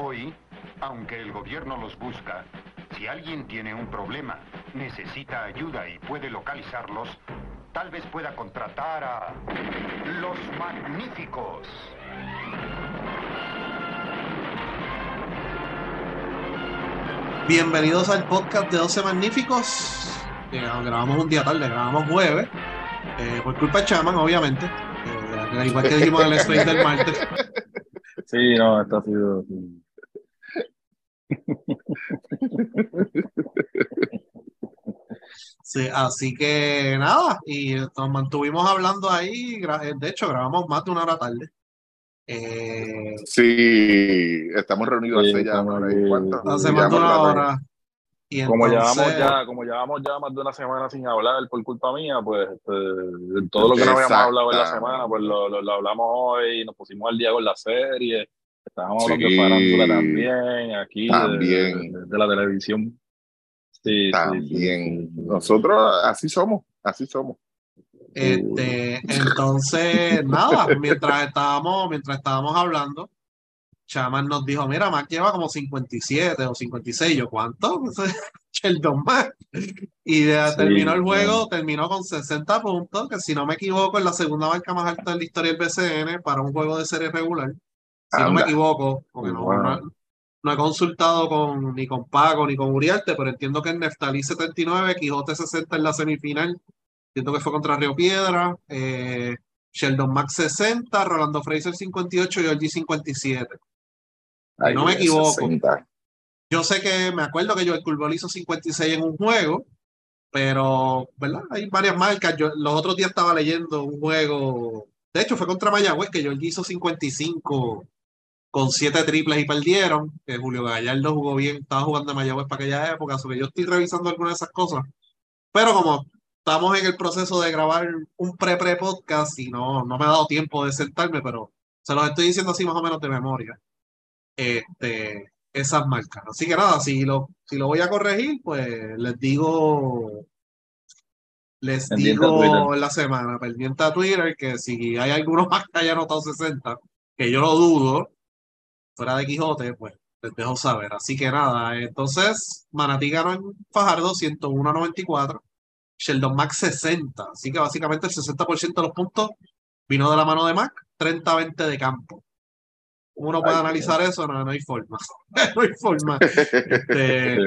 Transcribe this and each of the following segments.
Hoy, aunque el gobierno los busca, si alguien tiene un problema, necesita ayuda y puede localizarlos, tal vez pueda contratar a los magníficos. Bienvenidos al podcast de 12 Magníficos. Eh, grabamos un día tarde, grabamos jueves. Eh, por culpa de Chaman, obviamente. Eh, igual que dijimos en el space del martes. Sí, no, esto ha sido. Sí, así que nada, y nos mantuvimos hablando ahí, de hecho grabamos más de una hora tarde. Eh, sí, estamos reunidos Sí, hace ya estamos ¿no? ahí. ¿Cuánto? hace más de una hora. Y Como llevamos ya, como llevamos ya más de una semana sin hablar por culpa mía, pues este, todo lo que no habíamos hablado en la semana, pues lo, lo, lo hablamos hoy, nos pusimos al día con la serie, estábamos hablando Sí, de farándula también, aquí de- también. De, de la televisión. Sí, sí, sí, También. sí. Nosotros así somos, así somos. Este, entonces, nada, mientras estábamos, mientras estábamos hablando, Chaman nos dijo, mira, Mac lleva como 57 o 56, yo, ¿cuánto? Sheldon Mac. Y ya Sí, terminó el juego, terminó con 60 puntos, que si no me equivoco es la segunda marca más alta de la historia del BCN para un juego de serie regular. Si no me equivoco, porque no, Wow. no- no he consultado con, ni con Paco ni con Uriarte, pero entiendo que en Neftalí 79, Quijote 60 en la semifinal, entiendo que fue contra Río Piedra, eh, Sheldon Max 60, Rolando Fraser 58 y Georgie 57. Ay, no me equivoco. 60. Yo sé que me acuerdo que Joel Curbol hizo 56 en un juego, pero, ¿verdad? Hay varias marcas. Yo los otros días estaba leyendo un juego, de hecho fue contra Mayagüez, que Georgie hizo 55 con 7 triples y perdieron, que Julio Gallardo jugó bien, estaba jugando en Mayagüez para aquella época, que yo estoy revisando algunas de esas cosas. Pero como estamos en el proceso de grabar un pre-pre podcast y no, no me ha dado tiempo de sentarme, pero se los estoy diciendo así más o menos de memoria. Este, esas marcas. Así que nada, si lo, si lo voy a corregir, pues les digo, les Pendiente digo en la semana, pendiente a Twitter, que si hay alguno más que haya anotado 60, que yo lo dudo, fuera de Quijote, pues les dejo saber. Así que nada, entonces Manatí ganó en Fajardo 101 a 94, Sheldon Max 60, así que básicamente el 60% de los puntos vino de la mano de Mac, 30 a 20 de campo. ¿Cómo uno puede Ay, analizar eso? No, no hay forma. no hay forma. Este, Eh,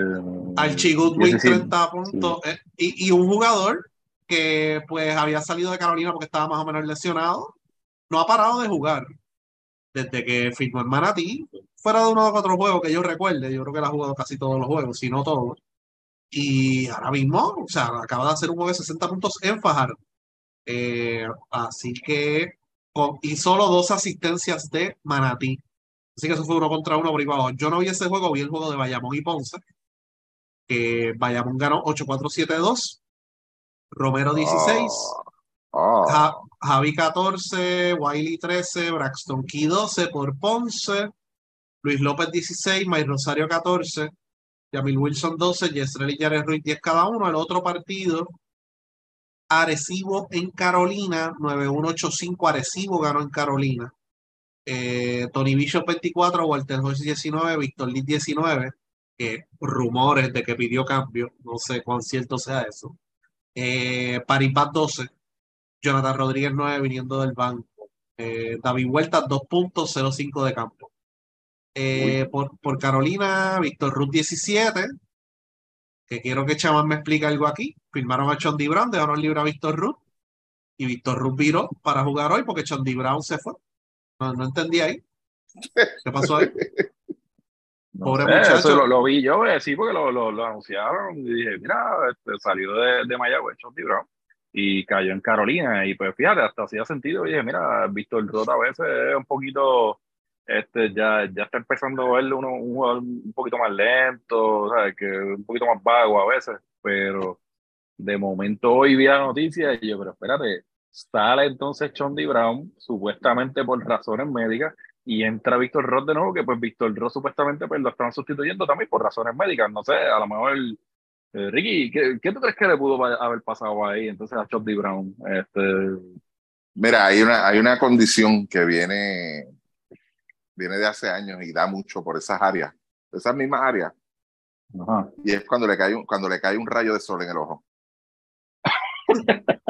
Archie Goodwin, 17, 30 puntos. eh, y, y un jugador que pues había salido de Carolina porque estaba más o menos lesionado, no ha parado de jugar desde que firmó en Manatí, fuera de uno de otros juegos que yo recuerde, yo creo que él ha jugado casi todos los juegos, si no todos. Y ahora mismo, o sea, acaba de hacer un juego de 60 puntos en Fajardo. Eh, así que, con- y solo dos asistencias de Manatí. Así que eso fue uno contra uno por. Yo no vi ese juego, vi el juego de Bayamón y Ponce. Que Bayamón ganó 8-4-7-2. Romero 16. Oh, Ja- Javi 14, Wiley 13, Braxton Key 12 por Ponce, Luis López 16, May Rosario 14, Yamil Wilson 12, Yesrel y Yares Ruiz 10 cada uno. El otro partido, Arecibo en Carolina, 9-1-8-5, Arecibo ganó en Carolina. Eh, Tony Bishop 24, Walter Hodge 19, Víctor Liz 19, que rumores de que pidió cambio, no sé cuán cierto sea eso. Eh, Paribas 12, Jonathan Rodríguez 9 viniendo del banco. Eh, David Huerta 2 puntos, 0-5 de campo. Eh, por, por Carolina, Víctor Ruth 17. Que quiero que Chaman me explique algo aquí. Firmaron a Chondi Brown, dejaron libre a Víctor Ruth. Y Víctor Ruth viró para jugar hoy porque Chondi Brown se fue. No, no entendí ahí. ¿Qué pasó ahí? No Pobre sé, muchacho. Eso lo, lo vi yo, eh, sí, porque lo, lo, lo anunciaron. Y dije, mira, este, salió de, de Mayagüez, Chonti Brown, y cayó en Carolina. Y pues fíjate, hasta hacía sentido. Dije, mira, Víctor Roth a veces es un poquito, este, ya, ya está empezando a verle uno, un jugador un poquito más lento, ¿sabes? Que un poquito más vago a veces. Pero de momento hoy vi la noticia y yo, pero espérate, sale entonces Chondi Brown, supuestamente por razones médicas y entra Víctor Roth de nuevo, que pues Víctor Roth supuestamente pues, lo estaban sustituyendo también por razones médicas. No sé, a lo mejor, eh, Ricky, ¿qué, ¿qué tú crees que le pudo haber pasado ahí entonces a Chop Brown? Este, Mira, hay una, hay una condición que viene viene de hace años y da mucho por esas áreas, esas mismas áreas. Ajá. Y es cuando le cae un, cuando le cae un rayo de sol en el ojo.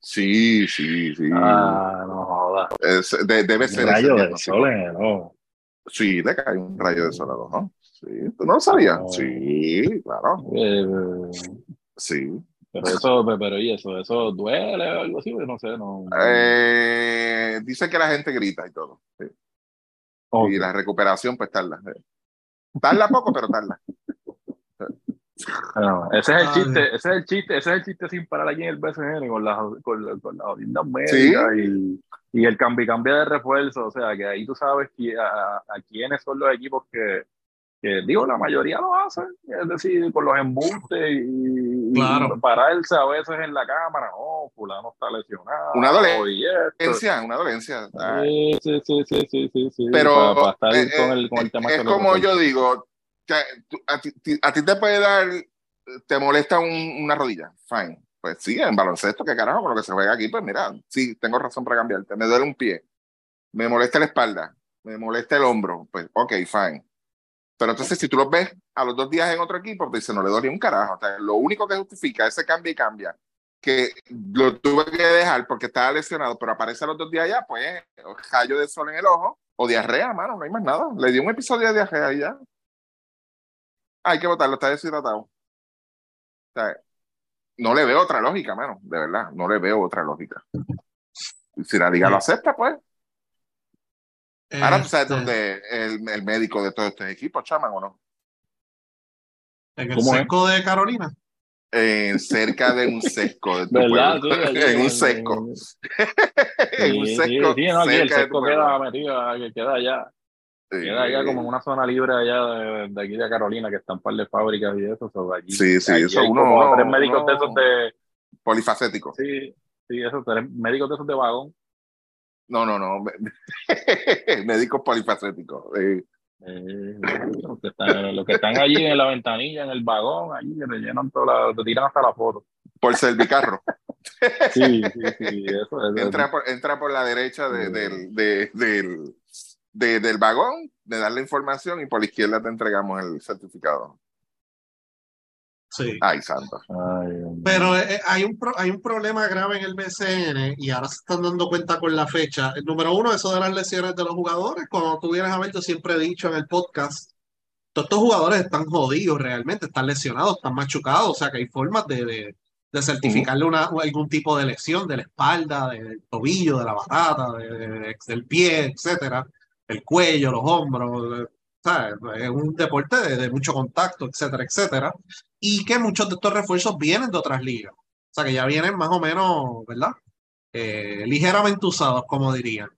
Sí, sí, sí. Ah, no jodas. Es- de- debe Un ser rayo ese de sol en el ojo. Sí, le cae un rayo de sol al ojo. Sí, ¿tú no lo sabías? No. Sí, claro. Eh, Sí. pero eso, pero y eso, eso duele o algo así, no sé, no. Eh, dice que la gente grita y todo. sí. Y la recuperación, pues tarda. sí. Tarda poco, pero tarda. No, ese es el Ay. chiste, ese es el chiste, ese es el chiste sin parar aquí en el BCN con las con, la- con audiencias médicas y, y el cambio y cambio de refuerzo, o sea que ahí tú sabes a, a quiénes son los equipos que, que, digo, la mayoría lo hacen, es decir, con los embustes y, y Claro. pararse a veces en la cámara, oh, fulano está lesionado. Una dolencia. y una dolencia. Sí, sí, sí, sí, sí, sí, sí, Pero para, estar eh, con eh, el, con el tema es como yo digo, tú- a, ti, a ti te puede dar, te molesta un- una rodilla, fine. Pues sí, en baloncesto, que carajo, con lo que se juega aquí, pues mira, sí, tengo razón para cambiarte. Me duele un pie, me molesta la espalda, me molesta el hombro, pues ok, fine. Pero entonces, si tú los ves a los dos días en otro equipo, pues dice, no le doy ni un carajo. O sea, lo único que justifica ese cambio y cambia, que lo tuve que dejar porque estaba lesionado, pero aparece a los dos días allá, pues rayo de sol en el ojo o diarrea, mano, no hay más nada. Le dio un episodio de diarrea y ya. Hay que votarlo, está deshidratado. O sea, no le veo otra lógica, mano, de verdad, no le veo otra lógica. Si la liga lo acepta, pues. Ahora tú sabes dónde el, el médico de todos estos equipos, chaman, o no. En el seco de Carolina. En cerca de un sesco de tu ¿Verdad? pueblo. Sí, allí en un sesco. En un sí, sesco. sí, no, aquí el sesco queda metido, que queda allá, Sí. queda allá como en una zona libre allá de, de aquí de Carolina, que están un par de fábricas y eso, so, allí, Sí, sí, allí eso uno- como uno- tres médicos de esos de, Polifacético. sí, sí, esos tres médicos de esos de vagón, No, no, no. Médicos polifacéticos. Eh, los, que están, los que están allí en la ventanilla, en el vagón, allí que te llenan toda la, te tiran hasta la foto. Por servicarro. Sí, sí, sí, eso, eso, entra, por, entra por la derecha de- del, de- del, de- del vagón, de dar la información y por la izquierda te entregamos el certificado. Sí. Ay, santo. Ay. Pero eh, hay, un pro- hay un problema grave en el BCN y ahora se están dando cuenta con la fecha. El número uno, eso de las lesiones de los jugadores. Como tú vienes a ver, yo siempre he dicho en el podcast, todos estos jugadores están jodidos realmente, están lesionados, están machucados, o sea que hay formas de, de, de certificarle una, algún tipo de lesión de la espalda, de- del tobillo, de la batata, de- de- del pie, etcétera, el cuello, los hombros. eh, ¿sabes? Es un deporte de, de mucho contacto, etcétera, etcétera y que muchos de estos refuerzos vienen de otras ligas. O sea, que ya vienen más o menos, ¿verdad? Eh, ligeramente usados, como dirían.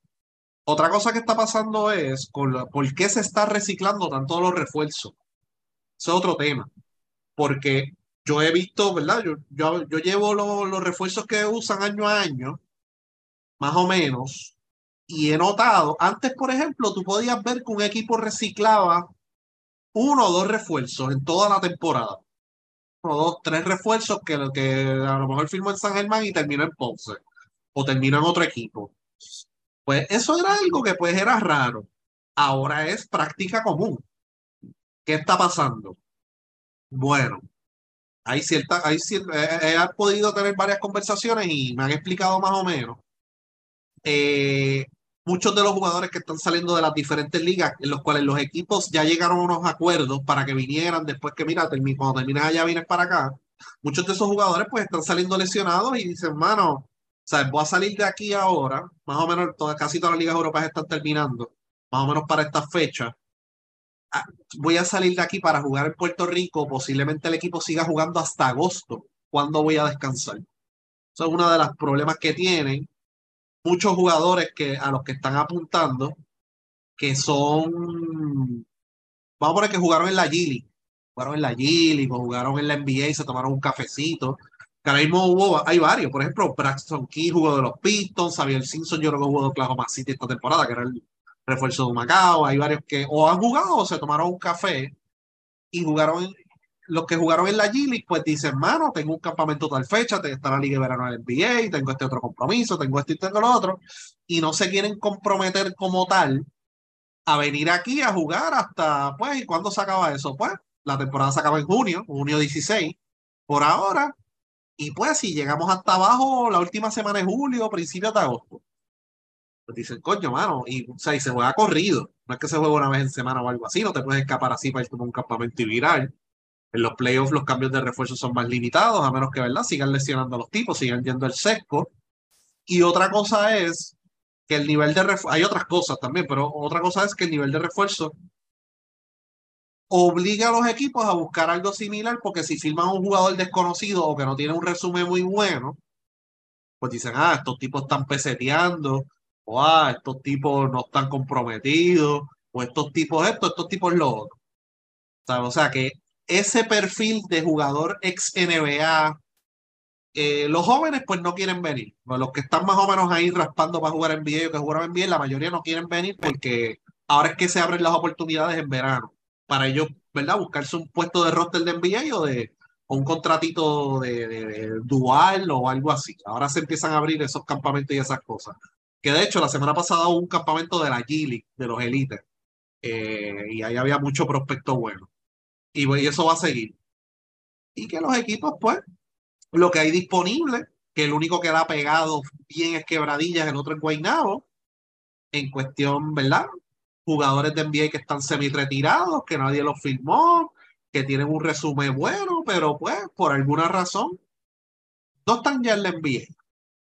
Otra cosa que está pasando es con por qué se está reciclando tanto los refuerzos. Ese es otro tema. Porque yo he visto, ¿verdad? Yo, yo, llevo lo- los refuerzos que usan año a año, más o menos, y he notado, antes, por ejemplo, tú podías ver que un equipo reciclaba uno o dos refuerzos en toda la temporada dos, tres refuerzos que, que a lo mejor firmó en San Germán y terminó en Ponce o terminó en otro equipo. Pues eso era algo que pues era raro. Ahora es práctica común. ¿Qué está pasando? Bueno, hay cierta, hay cier- he, he podido tener varias conversaciones y me han explicado más o menos. Eh, muchos de los jugadores que están saliendo de las diferentes ligas, en los cuales los equipos ya llegaron a unos acuerdos para que vinieran después que, mira, termi- cuando terminas allá vienes para acá. Muchos de esos jugadores pues están saliendo lesionados y dicen, mano, o sea, voy a salir de aquí ahora, más o menos todas, casi todas las ligas europeas están terminando, más o menos para esta fecha. Ah, Voy a salir de aquí para jugar en Puerto Rico, posiblemente el equipo siga jugando hasta agosto. ¿Cuándo voy a descansar? Eso es uno de los problemas que tienen muchos jugadores que, a los que están apuntando, que son, vamos a poner que jugaron en la G League, jugaron en la G League o jugaron en la NBA y se tomaron un cafecito. Que ahora mismo hubo, hay varios, por ejemplo, Braxton Key jugó de los Pistons, Xavier Simpson yo creo que jugó de Oklahoma City esta temporada, que era el refuerzo de Macao, hay varios que o han jugado o se tomaron un café y jugaron en los que jugaron en la G-League, pues dicen, mano, tengo un campamento tal fecha, está la Liga de Verano del NBA, tengo este otro compromiso, tengo esto y tengo lo otro, y no se quieren comprometer como tal a venir aquí a jugar hasta, pues, ¿y cuándo se acaba eso? Pues, la temporada se acaba en junio, junio 16, por ahora, y pues si llegamos hasta abajo la última semana de julio, principios de agosto. Pues dicen, coño, mano, y, o y se juega corrido. No es que se juegue una vez en semana o algo así, no te puedes escapar así para ir como un campamento y viral. En los playoffs los cambios de refuerzo son más limitados, a menos que, ¿verdad? Sigan lesionando a los tipos, sigan yendo el sesco. Y otra cosa es que el nivel de refuerzo, hay otras cosas también, pero otra cosa es que el nivel de refuerzo obliga a los equipos a buscar algo similar, porque si firman un jugador desconocido o que no tiene un resumen muy bueno, pues dicen, ah, estos tipos están peseteando, o ah, estos tipos no están comprometidos, o estos tipos esto, estos tipos lo otro. O sea, que ese perfil de jugador ex NBA, eh, los jóvenes pues no quieren venir. Los que están más o menos ahí raspando para jugar en NBA o que jugaron en la mayoría no quieren venir porque ahora es que se abren las oportunidades en verano para ellos, ¿verdad? Buscarse un puesto de roster de NBA o de un contratito de, dual o algo así. Ahora se empiezan a abrir esos campamentos y esas cosas. Que de hecho, la semana pasada hubo un campamento de la G de los Elites, eh, y ahí había mucho prospecto bueno. Y, y eso va a seguir. Y que los equipos, pues, lo que hay disponible, que el único que la ha pegado bien es Quebradillas, el otro es Guaynabo, en cuestión, ¿verdad? jugadores de NBA que están semi-retirados, que nadie los firmó, que tienen un resumen bueno, pero pues por alguna razón no están ya en la NBA.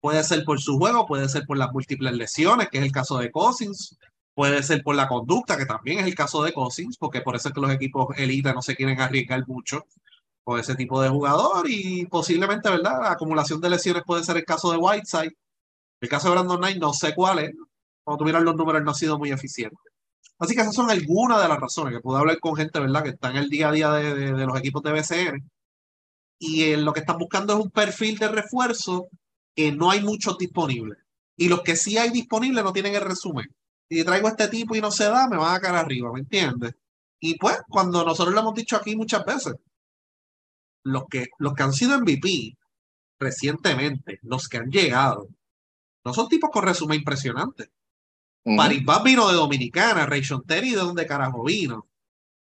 Puede ser por su juego, puede ser por las múltiples lesiones, que es el caso de Cousins, puede ser por la conducta, que también es el caso de Cousins, porque por eso es que los equipos elite no se quieren arriesgar mucho con ese tipo de jugador y posiblemente, ¿verdad? La acumulación de lesiones puede ser el caso de Whiteside. El caso de Brandon Knight no sé cuál es. Cuando tuvieran los números no ha sido muy eficiente. Así que esas son algunas de las razones que puedo hablar con gente, ¿verdad? Que está en el día a día de, los equipos de BCN. Y lo que están buscando es un perfil de refuerzo que no hay muchos disponibles. Y los que sí hay disponibles no tienen el resumen. Si traigo este tipo y no se da, me van a caer arriba, ¿me entiendes? Y pues, cuando nosotros lo hemos dicho aquí muchas veces, los que, los que han sido MVP recientemente, los que han llegado, no son tipos con resumen impresionante. Uh vino de Dominicana, Ray Terry de dónde carajo vino. O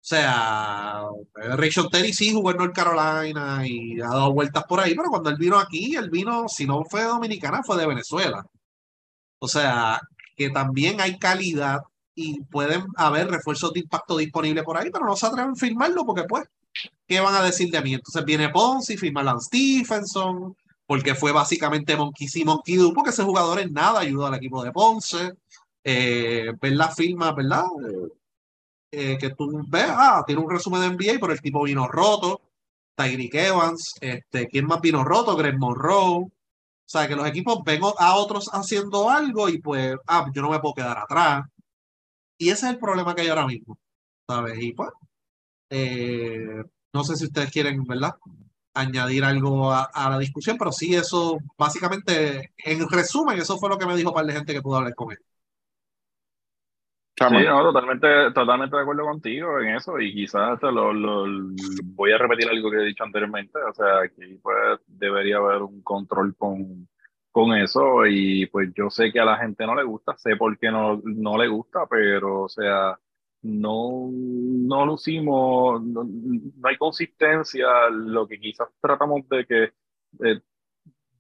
sea, Ray Terry sí jugó en North Carolina y ha dado vueltas por ahí, pero cuando él vino aquí, él vino, si no fue de Dominicana, fue de Venezuela. O sea, que también hay calidad y pueden haber refuerzos de impacto disponibles por ahí, pero no se atreven a firmarlo porque pues, ¿qué van a decir de mí? Entonces viene Ponce y firma Lance Stephenson, porque fue básicamente Monkey sí, Monkey porque ese jugador en nada ayudó al equipo de Ponce eh, ver la firma, ¿verdad? Eh, que tú ves, ah, tiene un resumen de NBA, pero el tipo vino roto. Tyreek Evans, este, ¿quién más vino roto? Greg Monroe. O sea, que los equipos ven a otros haciendo algo y pues, ah, yo no me puedo quedar atrás. Y ese es el problema que hay ahora mismo, ¿sabes? Y pues, eh, no sé si ustedes quieren, ¿verdad? Añadir algo a, la discusión, pero sí, eso, básicamente, en resumen, eso fue lo que me dijo un par de gente que pudo hablar con él. Sí, no, totalmente, totalmente de acuerdo contigo en eso y quizás lo, lo, voy a repetir algo que he dicho anteriormente, o sea, aquí pues debería haber un control con, con eso y pues yo sé que a la gente no le gusta, sé por qué no, no le gusta, pero o sea, no, no lucimos, no, no hay consistencia, lo que quizás tratamos de que eh,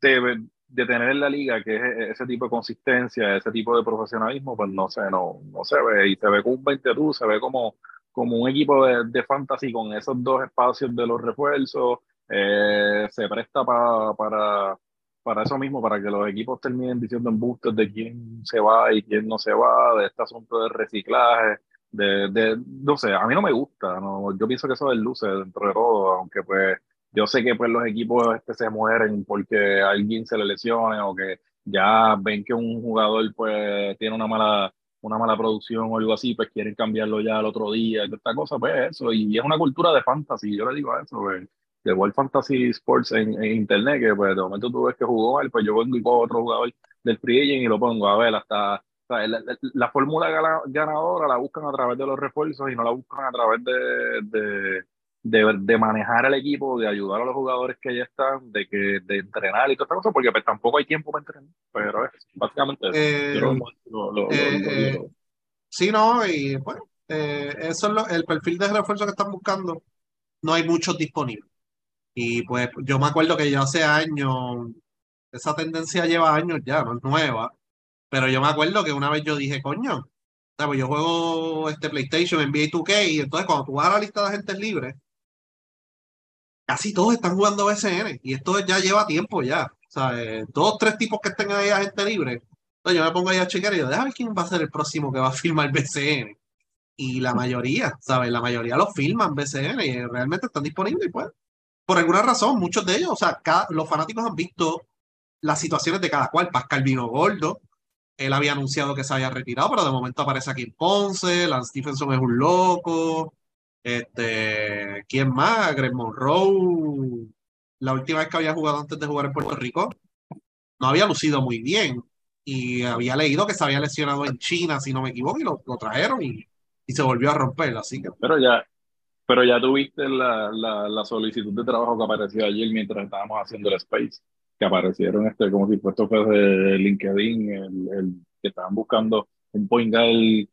debe, de tener en la liga que es ese tipo de consistencia, ese tipo de profesionalismo, pues no sé, no, no se ve. Y se ve como un 20 tú, se ve como, como un equipo de, de fantasy con esos dos espacios de los refuerzos. Eh, se presta para, para, para eso mismo, para que los equipos terminen diciendo embustes de quién se va y quién no se va, de este asunto de reciclaje. De, de, no sé, a mí no me gusta, no, yo pienso que eso es luce dentro de todo, aunque pues yo sé que pues los equipos este, se mueren porque alguien se le lesione o que ya ven que un jugador pues tiene una mala una mala producción o algo así, pues quieren cambiarlo ya al otro día, esta cosa, pues eso, y es una cultura de fantasy, yo le digo a eso, pues, de World Fantasy Sports en, internet, que pues de momento tú ves que jugó mal, pues yo vengo y pongo otro jugador del free agent y lo pongo a ver hasta la, fórmula ganadora la buscan a través de los refuerzos y no la buscan a través de, de, manejar el equipo, de ayudar a los jugadores que ya están, de que de entrenar y todas estas cosas, porque pues, tampoco hay tiempo para entrenar. Pero es básicamente eso. sí, no, y bueno, eh, eso es lo, el perfil de refuerzo que están buscando. No hay muchos disponibles. Y pues yo me acuerdo que ya hace años, esa tendencia lleva años ya, no es nueva. Pero yo me acuerdo que una vez yo dije, coño, pues yo juego este PlayStation, NBA 2K, y entonces cuando tú vas a la lista de agentes libres, casi todos están jugando BCN y esto ya lleva tiempo ya. O sea, dos, tres tipos que estén ahí a gente libre. Entonces yo me pongo ahí a chequear y yo, déjame quién va a ser el próximo que va a firmar BCN. Y la mayoría, ¿sabes? La mayoría los firman BCN y realmente están disponibles. pues, por alguna razón, muchos de ellos, o sea, los fanáticos han visto las situaciones de cada cual. Pascal vino gordo, él había anunciado que se había retirado, pero de momento aparece aquí en Ponce, Lance Stephenson es un loco, este, ¿quién más? Greg Monroe. La última vez que había jugado antes de jugar en Puerto Rico, no había lucido muy bien. Y había leído que se había lesionado en China, si no me equivoco, y lo, trajeron y, se volvió a romper. Así que. Pero ya, pero ya tuviste la, la, solicitud de trabajo que apareció ayer mientras estábamos haciendo el Space, que aparecieron este, como si esto fuese LinkedIn, el, el, que estaban buscando un point guard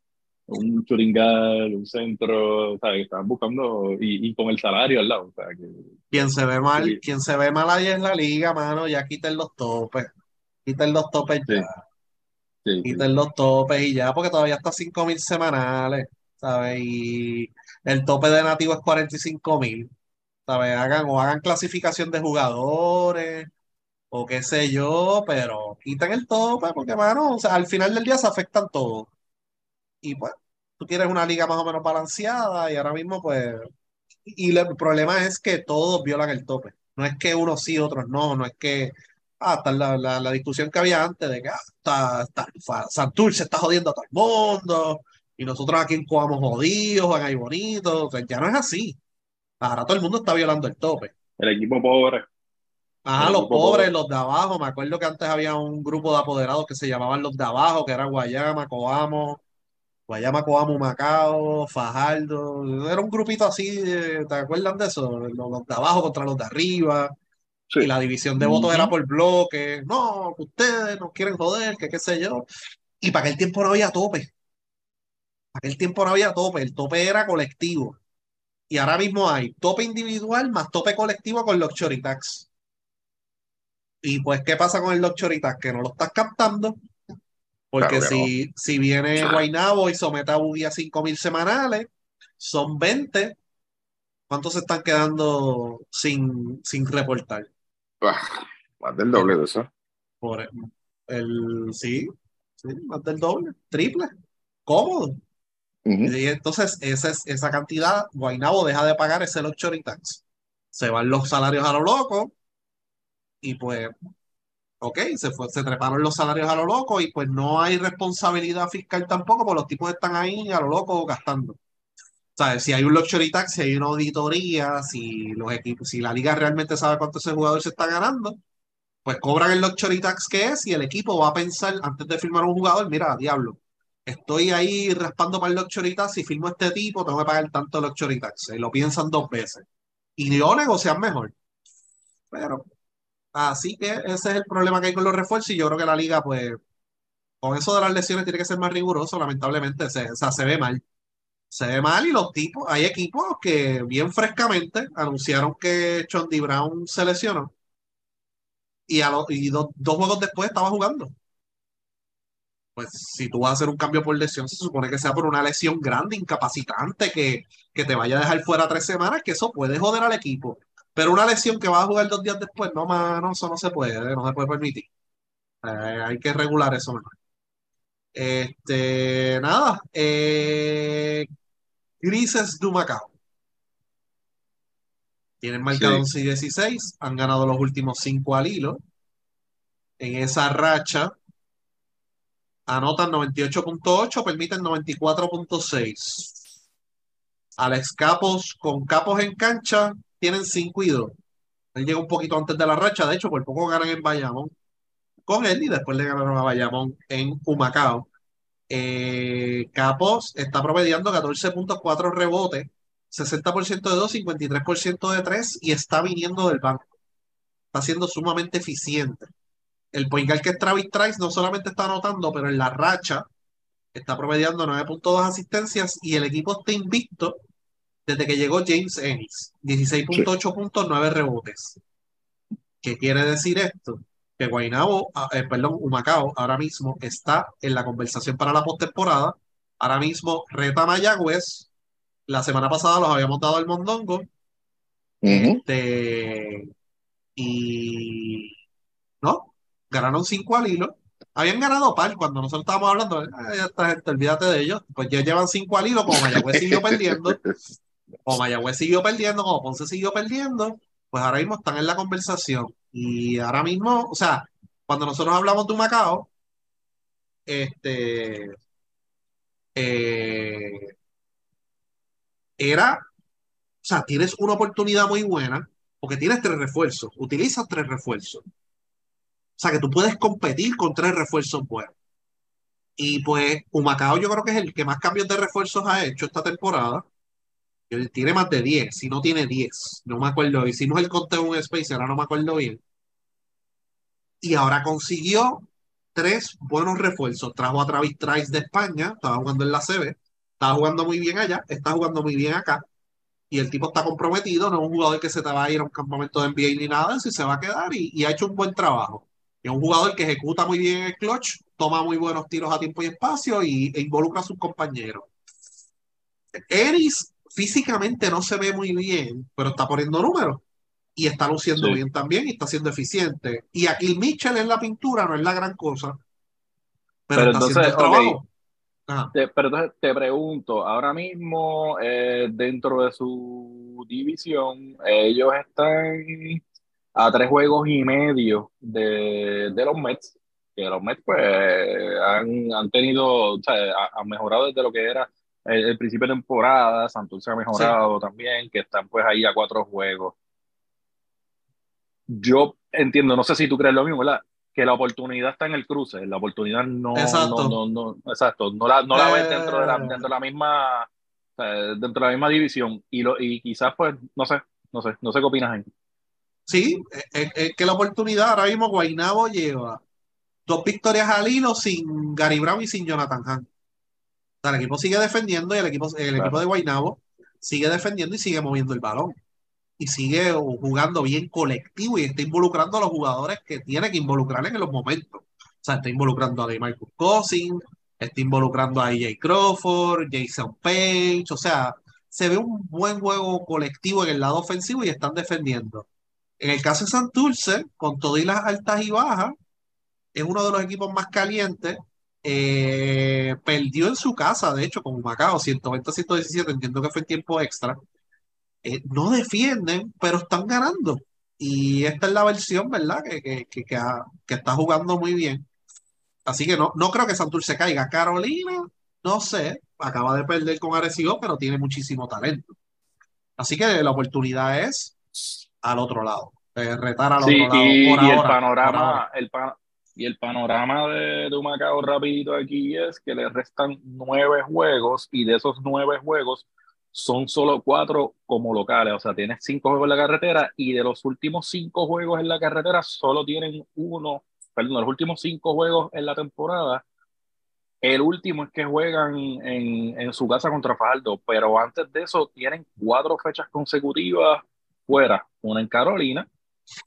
un churingal, un centro, que estaban buscando y, y, con el salario al lado. O sea, que, quien se ve mal, quien se ve mal ahí en la liga, mano, ya quiten los topes. Quiten los topes ya. quiten los topes y ya, porque todavía está 5 mil semanales, ¿sabes? Y el tope de nativo es 45 mil. ¿Sabes? Hagan, o hagan clasificación de jugadores, o qué sé yo, pero quiten el tope, porque, mano, o sea, al final del día se afectan todos y pues tú quieres una liga más o menos balanceada y ahora mismo pues... Y el problema es que todos violan el tope. No es que unos sí, otros no, no es que... Ah, está la, la, discusión que había antes de que ah, está, está, Santur se está jodiendo a todo el mundo y nosotros aquí en Coamo jodidos, van ahí bonitos. ya no es así. Ahora todo el mundo está violando el tope. El equipo pobre. Ajá, los pobres, los de abajo. Me acuerdo que antes había un grupo de apoderados que se llamaban los de abajo, que era Guayama, Coamo, Guayama, Coamo, Macao, Fajardo, era un grupito así, ¿te acuerdan de eso? Los, de abajo contra los de arriba, y la división de votos era por bloque, no, ustedes nos quieren joder, que qué sé yo, y para aquel tiempo no había tope, para aquel tiempo no había tope, el tope era colectivo, y ahora mismo hay tope individual más tope colectivo con los choritax. Y pues, ¿qué pasa con el luxury tax? Que no lo estás captando porque si, si viene Guainabo y somete a Buggy a 5 mil semanales, son 20. ¿Cuántos se están quedando sin, sin reportar? Ah, más del doble de eso. Por el, sí, sí, más del doble, triple, cómodo. Y entonces esa, esa cantidad, Guainabo deja de pagar ese luxury tax. Se van los salarios a lo loco y pues ok, se, se treparon los salarios a lo loco y pues no hay responsabilidad fiscal tampoco, porque los tipos están ahí a lo loco gastando. Sea, si hay un luxury tax, si hay una auditoría, si los equipos, si la liga realmente sabe cuánto ese jugador se está ganando, pues cobran el luxury tax que es y el equipo va a pensar antes de firmar un jugador, mira, diablo, estoy ahí raspando para el luxury tax, si firmo este tipo, tengo que pagar tanto luxury tax. Y lo piensan dos veces. Y yo negocian mejor. Pero Así que ese es el problema que hay con los refuerzos y yo creo que la liga, pues, con eso de las lesiones tiene que ser más riguroso, lamentablemente, se, o sea, se ve mal. Se ve mal y los tipos, hay equipos que bien frescamente anunciaron que Chondi Brown se lesionó y, a y dos juegos después estaba jugando. Pues si tú vas a hacer un cambio por lesión, se supone que sea por una lesión grande, incapacitante, que, que te vaya a dejar fuera tres semanas, que eso puede joder al equipo. Pero una lesión que va a jugar dos días después, no, mano, eso no se puede, no se puede permitir. Eh, hay que regular eso mejor. Este, nada, eh, Grises Macao. Tienen marcado 11 y 16, han ganado los últimos cinco al hilo. En esa racha, anotan 98.8, permiten 94.6. Alex Capos con Capos en cancha, tienen 5 y 2. Él llega un poquito antes de la racha, de hecho, por poco ganan en Bayamón con él y después le ganaron a Bayamón en Humacao. Eh, Capos está promediando 14.4 rebotes, 60% de 2, 53% de 3 y está viniendo del banco. Está siendo sumamente eficiente. El point guard que es Travis Trice no solamente está anotando, pero en la racha está promediando 9.2 asistencias y el equipo está invicto desde que llegó James Ennis. 16.8 puntos, 9 rebotes. ¿Qué quiere decir esto? Que Guaynabo, ah, eh, perdón, Humacao ahora mismo está en la conversación para la postemporada. Ahora mismo reta Mayagüez. La semana pasada los habíamos dado al Mondongo. Este, y no, ganaron 5 al hilo. Habían ganado par cuando nosotros estábamos hablando. "Ah, ya está, gente, olvídate de ellos. Pues ya llevan 5 al hilo, como Mayagüez siguió perdiendo. Como Mayagüez siguió perdiendo, como Ponce siguió perdiendo, pues ahora mismo están en la conversación. Y ahora mismo, o sea, cuando nosotros hablamos de un Macao, este, eh, era, o sea, tienes una oportunidad muy buena porque tienes tres refuerzos, utilizas tres refuerzos. O sea, que tú puedes competir con tres refuerzos buenos. Y pues Humacao yo creo que es el que más cambios de refuerzos ha hecho esta temporada. Tiene más de 10, si no tiene 10. No me acuerdo. Hicimos el conteo en un space, ahora no me acuerdo bien. Y ahora consiguió tres buenos refuerzos. Trajo a Travis Trice de España, estaba jugando en la CB, estaba jugando muy bien allá, está jugando muy bien acá. Y el tipo está comprometido, no es un jugador que se te va a ir a un campamento de NBA ni nada, si se va a quedar y, y ha hecho un buen trabajo. Es un jugador que ejecuta muy bien el clutch, toma muy buenos tiros a tiempo y espacio y, e involucra a sus compañeros. Eris físicamente no se ve muy bien, pero está poniendo números y está luciendo Sí. bien también y está siendo eficiente. Y aquí Mitchell en la pintura no es la gran cosa, pero, Pero está entonces, haciendo el ok. trabajo. Ajá. Te- pero entonces te pregunto, ahora mismo eh, dentro de su división, ellos están a tres juegos y medio de, de los Mets, que los Mets pues han, han tenido, o sea, ha- han mejorado desde lo que era el, el principio de temporada, Santurce ha mejorado también, que están pues ahí a cuatro juegos. Yo entiendo, no sé si tú crees lo mismo, ¿verdad? Que la oportunidad está en el cruce, la oportunidad no, Exacto. no, no, no, exacto, no la, no la ves Eh. dentro de la, dentro de la misma, o sea, dentro de la misma división y, lo, y quizás pues, no sé, no sé, no sé qué opinas ahí. Sí, es, es que la oportunidad ahora mismo Guaynabo lleva dos victorias al hilo sin Gary Brown y sin Jonathan Hunt. Sea, el equipo sigue defendiendo y el equipo, el Claro. equipo de Guaynabo sigue defendiendo y sigue moviendo el balón. Y sigue jugando bien colectivo y está involucrando a los jugadores que tiene que involucrar en los momentos. O sea, está involucrando a DeMarcus Cousins, está involucrando a AJ Crawford, Jason Page. O sea, se ve un buen juego colectivo en el lado ofensivo y están defendiendo. En el caso de Santurce, con todas las altas y bajas, es uno de los equipos más calientes. Eh, perdió en su casa, de hecho, con Macao, 120-117, entiendo que fue en tiempo extra. Eh, no defienden, pero están ganando. Y esta es la versión, ¿verdad? Que, que, que, que que está jugando muy bien. Así que no, no creo que Santurce caiga. Carolina, no sé, acaba de perder con Arecibo, pero tiene muchísimo talento. Así que la oportunidad es al otro lado, eh, retar al Sí, otro lado. y, por y el ahora, por panorama, ahora. el pa- y el panorama de, de Humacao rapidito aquí es que le restan nueve juegos y de esos nueve juegos son solo cuatro como locales, o sea, tienes cinco juegos en la carretera y de los últimos cinco juegos en la carretera solo tienen uno, perdón, los últimos cinco juegos en la temporada, el último es que juegan en, en su casa contra Fajardo, pero antes de eso tienen cuatro fechas consecutivas fuera, una en Carolina,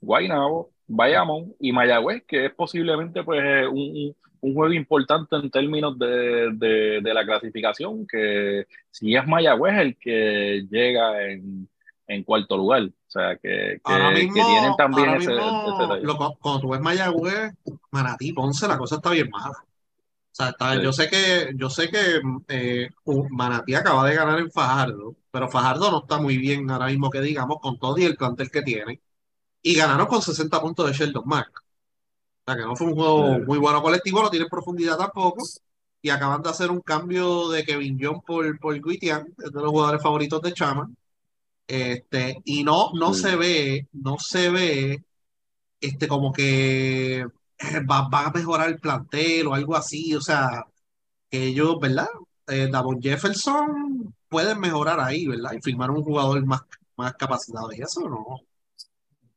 Guaynabo, Bayamón y Mayagüez, que es posiblemente pues un, un- un juego importante en términos de, de- de la clasificación, que si es Mayagüez el que llega en, en cuarto lugar, o sea que, que, mismo, tienen también ese, mismo, ese detalle. lo- cuando tú ves Mayagüez, Manatí, Ponce, la cosa está bien mala. O sea, está- Sí. yo sé que, yo sé que eh, Manatí acaba de ganar en Fajardo, pero Fajardo no está muy bien ahora mismo que digamos, con todo y el plantel que tiene. Y ganaron con 60 puntos de Sheldon Mack. O sea, que no fue un juego muy bueno colectivo, no tiene profundidad tampoco. Y acaban de hacer un cambio de Kevin John por, por Guitián, es de los jugadores favoritos de Chama. Este, y no, no Sí. se ve, no se ve este, como que va, va a mejorar el plantel o algo así. O sea, que ellos, ¿verdad? Eh, Davon Jefferson pueden mejorar ahí, ¿verdad? Y firmar un jugador más, más capacitado. Y eso no,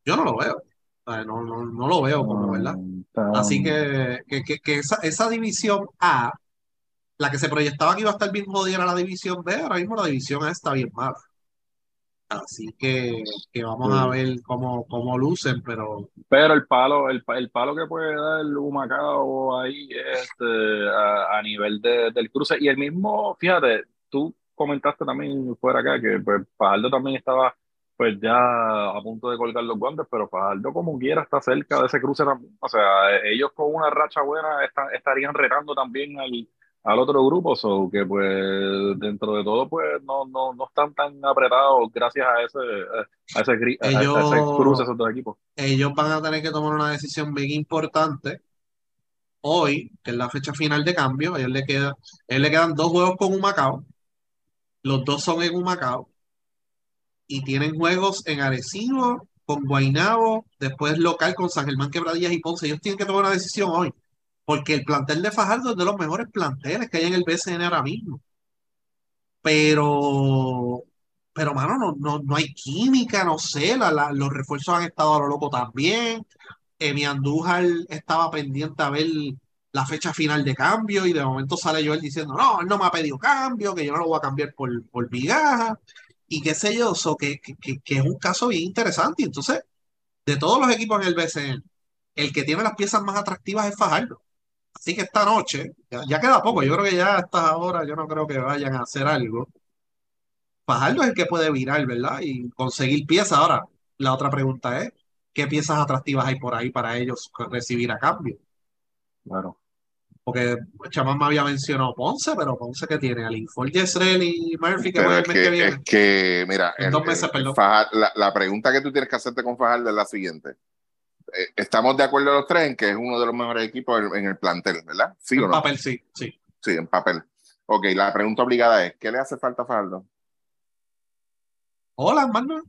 yo no lo veo. No, no, no lo veo como, ¿verdad? Así que, que, que, esa, esa división A, la que se proyectaba que iba a estar bien jodida era la división B, ahora mismo la división A está bien mala. Así que, que vamos a ver cómo, cómo lucen, pero. Pero el palo, el, el palo que puede dar el Humacao ahí este, a, a nivel de, del cruce. Y el mismo, fíjate, tú comentaste también fuera acá que pues, Fajardo también estaba pues ya a punto de colgar los guantes, pero Fajardo como quiera está cerca de ese cruce también. O sea, ellos con una racha buena estarían retando también al, al otro grupo, so que pues dentro de todo pues no, no, no están tan apretados gracias a ese, a ese, cruce esos dos equipos. Ellos van a tener que tomar una decisión bien importante hoy, que es la fecha final de cambio, a ellos le, queda, a le quedan dos juegos con un Macao, los dos son en un Macao, y tienen juegos en Arecibo, con Guainabo, después local con San Germán Quebradillas y Ponce. Ellos tienen que tomar una decisión hoy porque el plantel de Fajardo es de los mejores planteles que hay en el BCN ahora mismo. Pero, pero mano, no, no, no hay química, no sé, los refuerzos han estado a lo loco también. Emi Andújar estaba pendiente a ver la fecha final de cambio y de momento sale Joel diciendo, no, él no me ha pedido cambio, que yo no lo voy a cambiar por, por migaja y qué sé yo, que, que, que, es un caso bien interesante. Entonces, de todos los equipos en el BCN, el que tiene las piezas más atractivas es Fajardo. Así que esta noche, ya, queda poco, yo creo que ya a estas horas yo no creo que vayan a hacer algo. Fajardo es el que puede virar, ¿verdad? Y conseguir piezas. Ahora, la otra pregunta es, ¿qué piezas atractivas hay por ahí para ellos recibir a cambio? Bueno. Porque Chamán me había mencionado Ponce, pero Ponce que tiene al Infol Yesrel y Murphy que puede el mes que, viene. Es que, mira, la, pregunta que tú tienes que hacerte con Fajardo es la siguiente. Eh, estamos de acuerdo los tres en que es uno de los mejores equipos en, el plantel, ¿verdad? Sí en o no? papel, sí, sí. Sí, en papel. Ok, la pregunta obligada es, ¿qué le hace falta a Faldo? Hola, más nada.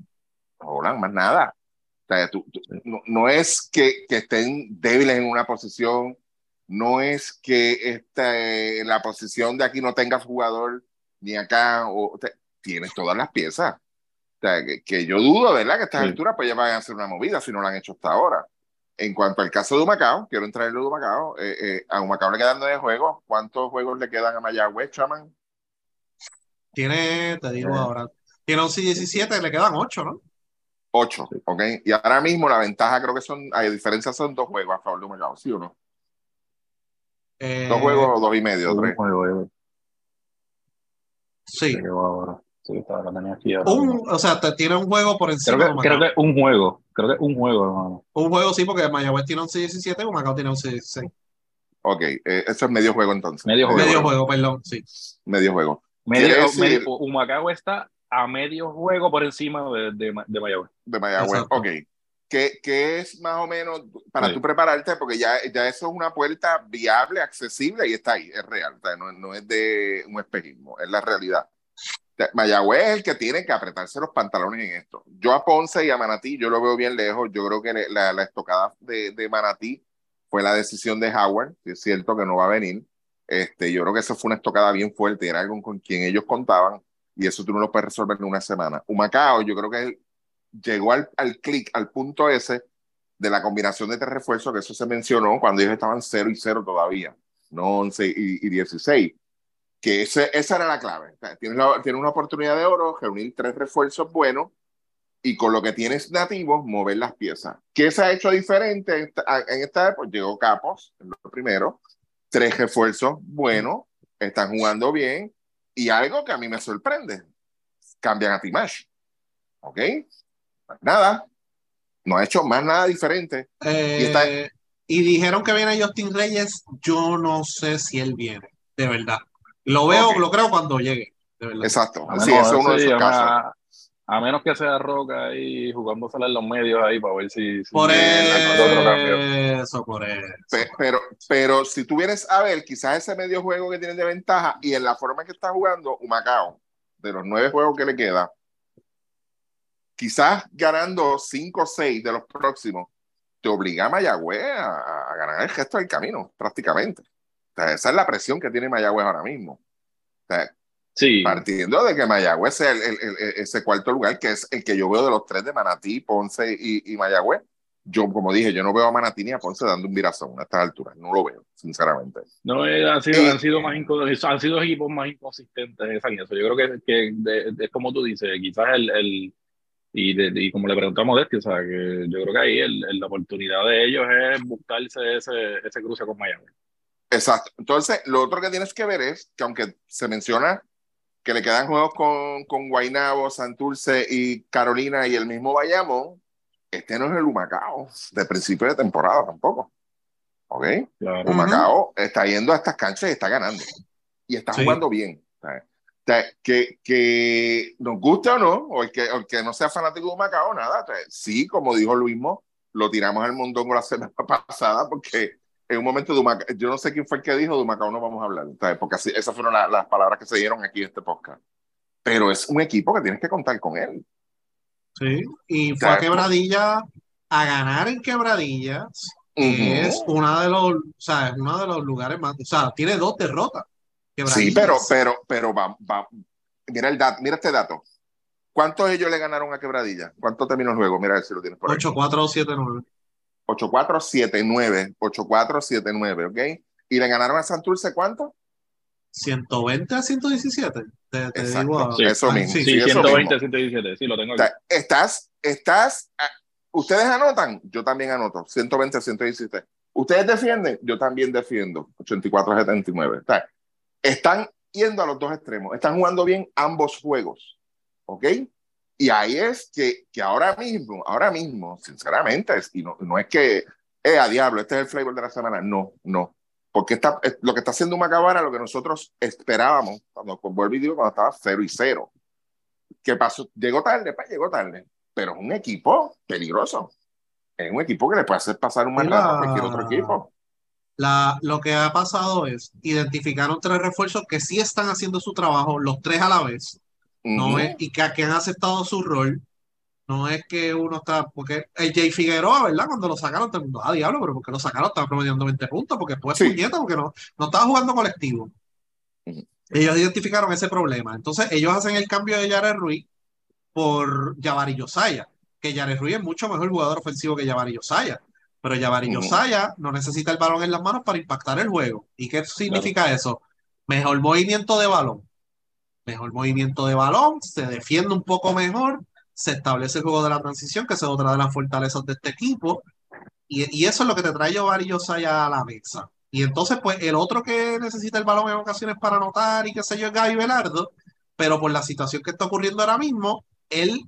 Hola, más nada. O sea, no, es que, que, estén débiles en una posición, no es que este, la posición de aquí no tengas jugador ni acá, o, tienes todas las piezas. O sea, que, yo dudo, ¿verdad? Que a estas alturas pues ya van a hacer una movida si no lo han hecho hasta ahora. En cuanto al caso de Humacao, quiero entrar en de Humacao. Eh, eh, a Humacao le quedan nueve juegos. ¿Cuántos juegos le quedan a Mayagüez, Chaman? Tiene, te digo ahora, tiene 11 y 17, le quedan ocho, ¿no? Ocho, ok. Y ahora mismo la ventaja creo que son, hay diferencia son dos juegos a favor de Humacao, ¿sí o no? Eh, dos juegos o dos y medio, tres. Juego, sí. Sí, estaba la aquí. Un, o sea, te tiene un juego por encima creo que, Creo que un juego. Creo que un juego, hermano. Un juego sí, porque Mayagüez tiene 11-17 y Humacao tiene 11-16. Ok, eh, eso es medio juego entonces. Medio juego. Medio juego, perdón, sí. Medio juego. Medio, Humacao está a medio juego por encima de, de, de Mayagüez. De Mayagüez, ok. ¿Qué, ¿Qué, es más o menos para tú prepararte? Porque ya, ya eso es una puerta viable, accesible y está ahí, es real. O sea, no, no es de un espejismo, es la realidad. Mayagüez es el que tiene que apretarse los pantalones en esto. Yo a Ponce y a Manatí, yo lo veo bien lejos. Yo creo que la, la estocada de, de, Manatí fue la decisión de Howard, es cierto que no va a venir. Este, yo creo que eso fue una estocada bien fuerte, era algo con quien ellos contaban y eso tú no lo puedes resolver en una semana. Humacao, yo creo que llegó al, al clic, al punto ese de la combinación de tres refuerzos, que eso se mencionó cuando ellos estaban 0 y 0 todavía, no 11 y, y 16 que ese, esa era la clave. tienes, una oportunidad de oro, reunir tres refuerzos buenos y con lo que tienes nativos, mover las piezas. ¿Qué se ha hecho diferente en esta, época? Llegó Capos, lo primero, tres refuerzos buenos, están jugando bien y algo que a mí me sorprende, cambian a Timash. ¿Ok? Nada, no ha hecho más nada diferente. y, eh, y dijeron que viene Justin Reyes, yo no sé si él viene, de verdad. Lo veo, lo creo cuando llegue. Exacto. sí, eso es uno de esos casos. A menos que sea Roca ahí jugándosela en los medios ahí para ver si. por eso, por eso. Pero, pero, si tú vienes a ver, quizás ese medio juego que tiene de ventaja y en la forma que está jugando Humacao, de los nueve juegos que le queda, quizás ganando cinco o seis de los próximos, te obliga a Mayagüez a, a ganar el gesto del camino, prácticamente esa es la presión que tiene Mayagüez ahora mismo. Sí. Partiendo de que Mayagüez es el, el- el- ese cuarto lugar, que es el que yo veo de los tres de Manatí, Ponce y, y Mayagüez. Yo, como dije, yo no veo a Manatí ni a Ponce dando un virazón a estas alturas. No lo veo, sinceramente. No, eh, han sido, Sí. han sido más han sido equipos más inconsistentes en esa línea. Yo creo que, que de- de- es como tú dices, quizás el y, de- y como le preguntamos de este, o sea, que yo creo que ahí el- el- la oportunidad de ellos es buscarse ese, ese cruce con Miami. Exacto. Entonces, lo otro que tienes que ver es que aunque se menciona que le quedan juegos con, con Guaynabo, Santurce y Carolina y el mismo Bayamón, este no es el Humacao de principio de temporada tampoco. ¿Ok? Claro. Humacao está yendo a estas canchas y está ganando. Y está Sí. jugando bien. Que, que nos guste o no, o el que, o el que no sea fanático de Humacao, nada. sí, como dijo Luismo, lo tiramos al mondongo la semana pasada porque en un momento de Humacao, yo no sé quién fue el que dijo de Humacao no vamos a hablar, ¿sabes? porque así, esas fueron la- las palabras que se dieron aquí en este podcast. Pero es un equipo que tienes que contar con él. Sí, y fue a. Quebradilla a ganar en Quebradillas, que es una de los, o sea, es uno de los lugares más, o sea, tiene dos derrotas. Sí, pero, pero, pero va, va. Mira el dato, mira este dato. ¿Cuántos ellos le ganaron a Quebradilla? ¿Cuánto terminó el juego? Mira a ver si lo tienes por ahí. 8-4-7-9. 8-4-7-9. 8-4-7-9, ¿ok? Y le ganaron a Santurce ¿cuánto? 120 a 117. Te, te Exacto. digo, Sí. Eso ah, mismo. sí, Sí, eso 120, mismo. 117, sí, lo tengo aquí. estás, estás, ah, ustedes anotan, yo también anoto, 120 117. Ustedes defienden, yo también defiendo, 84 79. O sea, están yendo a los dos extremos, están jugando bien ambos juegos, ¿ok? Y ahí es que, que ahora mismo, ahora mismo, sinceramente, es- y no, no es que, eh, a diablo, este es el flavor de la semana, no, no. Porque está, es- lo que está haciendo Macabara, lo que nosotros esperábamos, cuando vuelvo y digo, cuando estaba 0 y 0. ¿Qué pasó? Llegó tarde, pues llegó tarde. Pero es un equipo peligroso. Es un equipo que le puede hacer pasar un mal rato a cualquier otro equipo. La, lo que ha pasado es, identificaron tres refuerzos que sí están haciendo su trabajo, los tres a la vez, no Ujú. es, y que, que han aceptado su rol. No es que uno está, porque el Jay Figueroa, ¿verdad? Cuando lo sacaron, todo el mundo, ah, diablo, pero porque lo sacaron, estaba promediando 20 puntos, porque pues Sí. puñeta, porque no, no estaba jugando colectivo. Ellos identificaron ese problema. Entonces, ellos hacen el cambio de Jared Ruiz por Jabari Josiah, que Jared Ruiz es mucho mejor jugador ofensivo que Jabari Josiah. Pero Jabari Ujú. Josiah no necesita el balón en las manos para impactar el juego. ¿Y qué significa eso? Mejor movimiento de balón. Mejor movimiento de balón, se defiende un poco mejor, se establece el juego de la transición, que es otra de las fortalezas de este equipo. Y, y eso es lo que te trae Jabari Josiah a la mesa. Y entonces, pues, el otro que necesita el balón en ocasiones para anotar y qué sé yo es Gaby Velardo, pero por la situación que está ocurriendo ahora mismo, él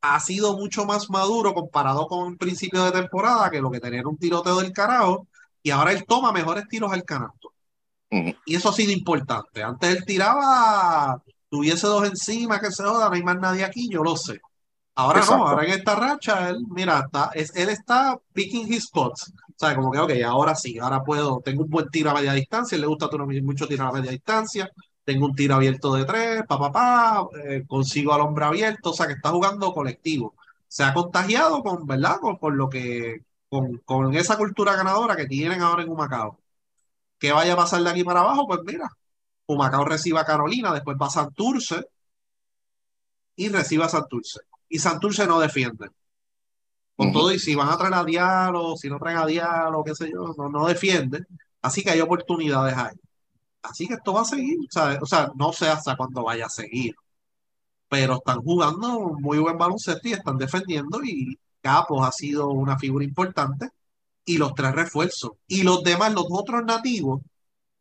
ha sido mucho más maduro comparado con el principio de temporada, que lo que tenía un tiroteo del carajo, y ahora él toma mejores tiros al canasto. Ujú. Y eso ha sido importante. Antes él tiraba, tuviese dos encima, que se joda, no hay más nadie aquí, yo lo sé. Ahora Exacto. no, ahora en esta racha, él, mira, está, es, él está picking his spots. O sea, como que, ok, ahora sí, ahora puedo, tengo un buen tiro a media distancia, le gusta mucho tirar a media distancia, tengo un tiro abierto de tres, pa, pa, pa, eh, consigo al hombre abierto, o sea, que está jugando colectivo. Se ha contagiado con, ¿verdad? Con, con lo que, con, con esa cultura ganadora que tienen ahora en Humacao. ¿Qué vaya a pasar de aquí para abajo? Pues mira, Humacao recibe a Carolina, después va a Santurce y recibe a Santurce. Y Santurce no defiende. Con todo, y si van a traer a Diallo, si no traen a Diallo, qué sé yo, no, no defienden. Así que hay oportunidades ahí. Así que esto va a seguir. O sea, o sea, no sé hasta cuándo vaya a seguir. Pero están jugando un muy buen baloncesto y están defendiendo. Y Capos ha sido una figura importante. Y los tres refuerzos. Y los demás, los otros nativos,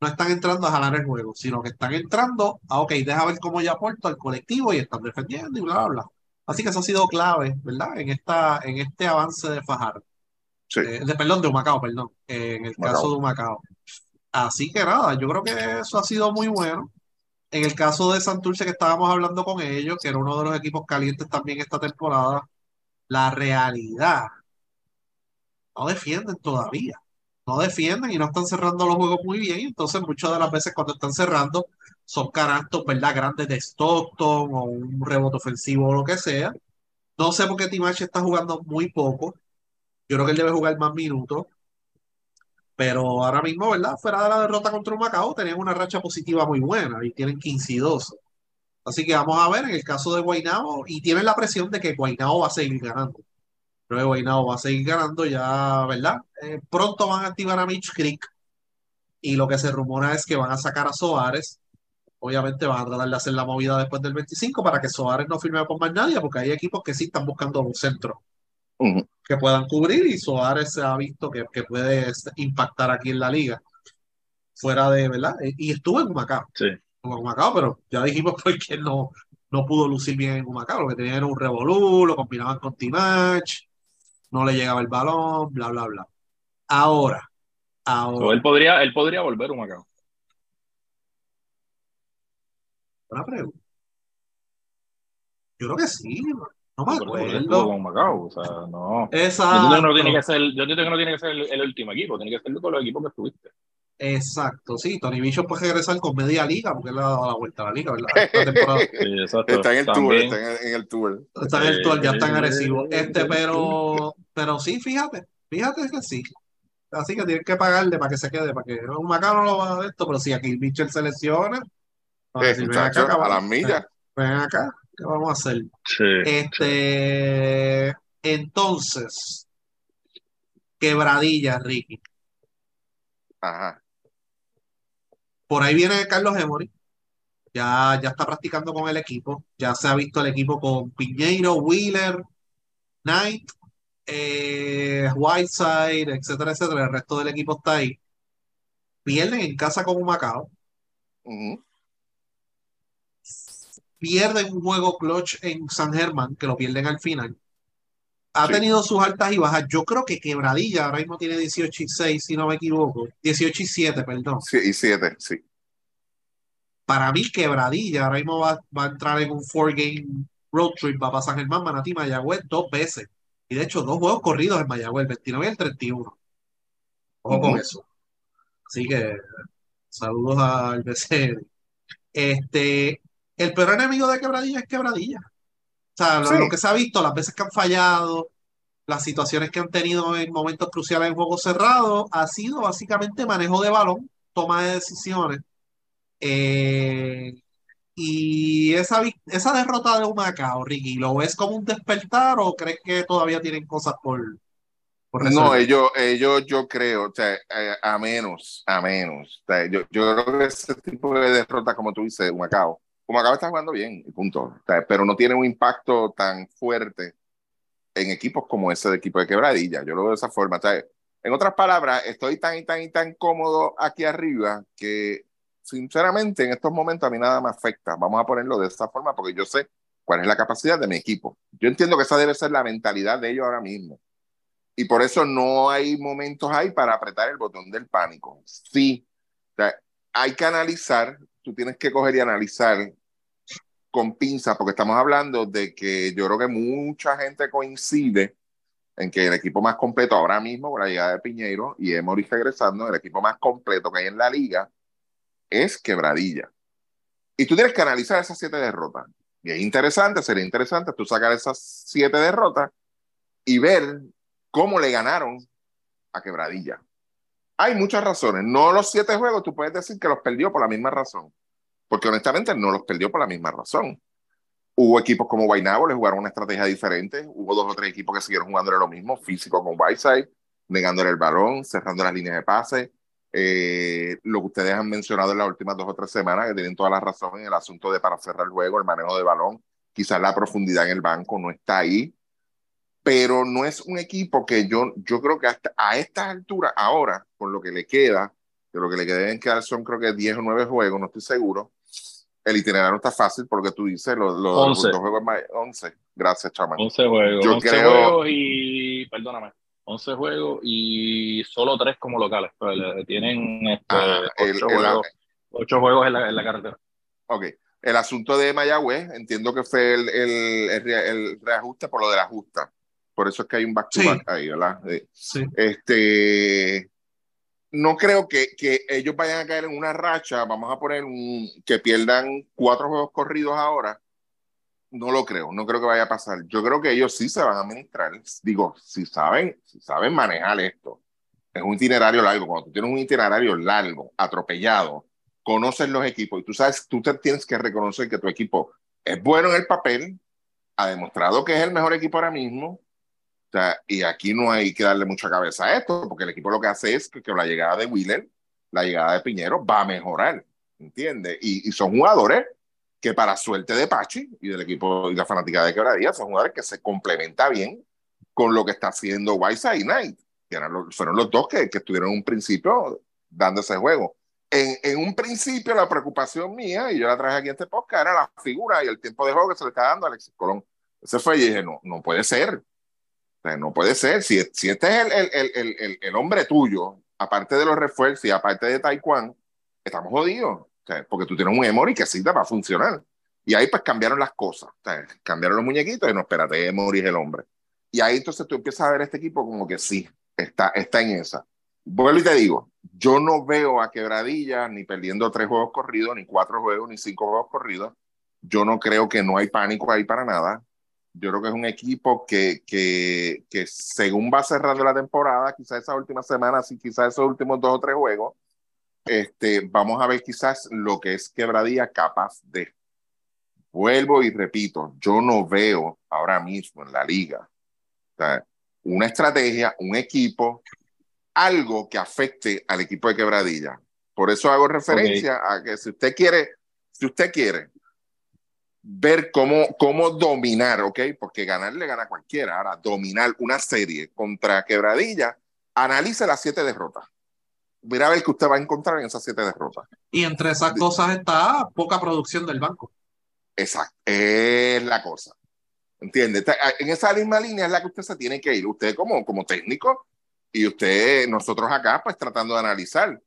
no están entrando a jalar el juego, sino que están entrando a, ok, deja ver cómo yo aporto al colectivo y están defendiendo y bla, bla, bla. Así que eso ha sido clave, ¿verdad? En, esta, en este avance de Fajardo. Sí. Eh, de, perdón, de Humacao, perdón. eh, en el Humacao. caso de Humacao. Así que nada, yo creo que eso ha sido muy bueno. En el caso de Santurce, que estábamos hablando con ellos, que era uno de los equipos calientes también esta temporada, la realidad, no defienden todavía. No defienden y no están cerrando los juegos muy bien. Entonces, muchas de las veces cuando están cerrando, son canastos, ¿verdad? Grandes de Stockton o un rebote ofensivo o lo que sea. No sé por qué Timache está jugando muy poco. Yo creo que él debe jugar más minutos. Pero ahora mismo, ¿verdad? Fuera de la derrota contra un Macao, tenían una racha positiva muy buena y tienen 15 y 12. Así que vamos a ver en el caso de Guaynabo y tienen la presión de que Guaynabo va a seguir ganando. Creo que Guaynabo va a seguir ganando ya, ¿verdad? Eh, pronto van a activar a Mitch Creek y lo que se rumora es que van a sacar a Soares. Obviamente van a tratar de hacer la movida después del 25 para que Soares no firme con más nadie, porque hay equipos que sí están buscando un centro Que puedan cubrir y Soares se ha visto que, que puede impactar aquí en la liga. Fuera de, ¿verdad? Eh, Y estuvo en Humacao. Sí. Estuvo en Humacao, pero ya dijimos por qué no, no pudo lucir bien en Humacao. Lo que tenían era un revolú, lo combinaban con T-Match, no le llegaba el balón, bla, bla, bla. Ahora, ahora, él podría, él podría volver un Macao. una pregunta. Yo creo que sí, no me acuerdo. con Macao. O sea, no. Yo entiendo que Exacto, no tiene que ser, yo entiendo que no tiene que ser el, el último equipo, tiene que ser con los equipos que estuviste. exacto, sí. Tony Bichos puede regresar con media liga, porque él le ha dado la vuelta a la liga, ¿verdad? Esta temporada. Sí, exacto. Está en el tour, También, está en el, en el tour. Está en el tour, ya están Eh, agresivos. Este, pero, pero sí, fíjate, fíjate que sí. Así que tienen que pagarle para que se quede, para que un Macao no lo va a dar esto, pero si aquí Mitchell se lesiona, van a Eh, decir, ven acá, a las millas. ven acá, ¿qué vamos a hacer? sí, Este, entonces, quebradilla, Ricky. Ajá. Por ahí viene Carlos Emory. Ya, ya está practicando con el equipo. Ya se ha visto el equipo con Piñeiro, Wheeler, Knight, eh, Whiteside, etcétera, etcétera. El resto del equipo está ahí. Pierden en casa con Macao. Ujú. Pierden un juego clutch en San Germán, que lo pierden al final. Ha Sí. tenido sus altas y bajas. Yo creo que Quebradilla ahora mismo tiene 18 y 6, si no me equivoco. 18 y 7, perdón. Sí, y siete, sí. Para mí, Quebradilla ahora mismo va, va a entrar en un four-game road trip. Va a pasar Germán, Manatí, Mayagüez dos veces. Y de hecho, dos juegos corridos en Mayagüez, el 29 y el 31. Ojo con eso. Así que, saludos al BCN. Este, el peor enemigo de Quebradilla es Quebradilla. O sea, lo, Sí. lo que se ha visto, las veces que han fallado, las situaciones que han tenido en momentos cruciales en juegos cerrados, ha sido básicamente manejo de balón, toma de decisiones. Eh, y esa, esa derrota de Humacao, Ricky, ¿lo ves como un despertar o crees que todavía tienen cosas por, por No, resolver? ellos, ellos yo creo, o sea, a menos, a menos. O sea, yo, yo creo que ese tipo de derrota, como tú dices, Humacao, Humacao está jugando bien, punto. Pero no tiene un impacto tan fuerte en equipos como ese de equipo de quebradilla. Yo lo veo de esa forma. En otras palabras, estoy tan y tan y tan cómodo aquí arriba que, sinceramente, en estos momentos a mí nada me afecta. Vamos a ponerlo de esa forma porque yo sé cuál es la capacidad de mi equipo. Yo entiendo que esa debe ser la mentalidad de ellos ahora mismo. Y por eso no hay momentos ahí para apretar el botón del pánico. Sí, o sea, hay que analizar, tú tienes que coger y analizar con pinza, porque estamos hablando de que yo creo que mucha gente coincide en que el equipo más completo ahora mismo, con la llegada de Piñeiro y Emory regresando, el equipo más completo que hay en la liga es Quebradilla. Y tú tienes que analizar esas siete derrotas. Y es interesante, sería interesante tú sacar esas siete derrotas y ver cómo le ganaron a Quebradilla. Hay muchas razones. No los siete juegos, tú puedes decir que los perdió por la misma razón. Porque honestamente no los perdió por la misma razón. Hubo equipos como Guaynabo, le jugaron una estrategia diferente. Hubo dos o tres equipos que siguieron jugándole lo mismo, físico con Whiteside, negándole el balón, cerrando las líneas de pase. Eh, lo que ustedes han mencionado en las últimas dos o tres semanas, que tienen toda la razón en el asunto de para cerrar el juego, el manejo de balón. Quizás la profundidad en el banco no está ahí pero no es un equipo que yo, yo creo que hasta a estas alturas, ahora, con lo que le queda, de lo que le deben quedar son creo que 10 o 9 juegos, no estoy seguro. El itinerario está fácil porque tú dices los, los, los Once. dos juegos más 11. Gracias, chamán. 11 juegos. Yo 11 creo- juegos y. Perdóname. 11 juegos y solo 3 como locales. Pues, le- tienen este, Ah, el- 8, el- juegos, ocho juegos en la, en la carretera. Ok. El asunto de Mayagüez, entiendo que fue el, el, el, el reajuste por lo de la justa. Por eso es que hay un back to Sí. back ahí, ¿verdad? Sí. Este, no creo que, que ellos vayan a caer en una racha, vamos a poner un, que pierdan cuatro juegos corridos ahora. No lo creo, no creo que vaya a pasar. Yo creo que ellos sí se van a administrar. Digo, si saben, si saben manejar esto. Es un itinerario largo. Cuando tú tienes un itinerario largo, atropellado, conoces los equipos y tú sabes, tú te tienes que reconocer que tu equipo es bueno en el papel, ha demostrado que es el mejor equipo ahora mismo. Y aquí no hay que darle mucha cabeza a esto, porque el equipo lo que hace es que, la llegada de Wheeler, la llegada de Piñero va a mejorar, ¿entiendes? Y, son jugadores que para suerte de Pachi y del equipo y la fanática de Quebradilla, son jugadores que se complementa bien con lo que está haciendo Whiteside y Knight, que eran fueron los dos que, que estuvieron en un principio dando ese juego. En, en, un principio la preocupación mía, y yo la traje aquí en este podcast, era la figura y el tiempo de juego que se le está dando a Alexis Colón. Ese fue y dije, no, no puede ser. No puede ser. Si, si este es el, el, el, el, hombre tuyo, aparte de los refuerzos y aparte de Taekwondo, estamos jodidos. O porque tú tienes un Emory que sí te va a funcionar. Y ahí pues cambiaron las cosas. O sea, cambiaron los muñequitos y no, espérate, Emory es el hombre. Y ahí entonces tú empiezas a ver este equipo como que sí, está, está en esa. Vuelvo y te digo, yo no veo a Quebradilla ni perdiendo tres juegos corridos, ni cuatro juegos, ni cinco juegos corridos. Yo no creo que no hay pánico ahí para nada. Yo creo que es un equipo que, que, que según va cerrando la temporada, quizás esa última semana, sí, quizás esos últimos dos o tres juegos, este, vamos a ver quizás lo que es Quebradilla capaz de. Vuelvo y repito, yo no veo ahora mismo en la liga o sea, una estrategia, un equipo, algo que afecte al equipo de Quebradilla. Por eso hago referencia okay. a que si usted quiere, si usted quiere ver cómo, cómo dominar, ¿ok? Porque ganar le gana a cualquiera. Ahora, dominar una serie contra Quebradilla, analice las siete derrotas. Mira a ver qué usted va a encontrar en esas siete derrotas. Y entre esas cosas está poca producción del banco. Exacto, es la cosa. ¿Entiende? En esa misma línea es la que usted se tiene que ir. Usted como, como técnico y usted, nosotros acá, pues tratando de analizar.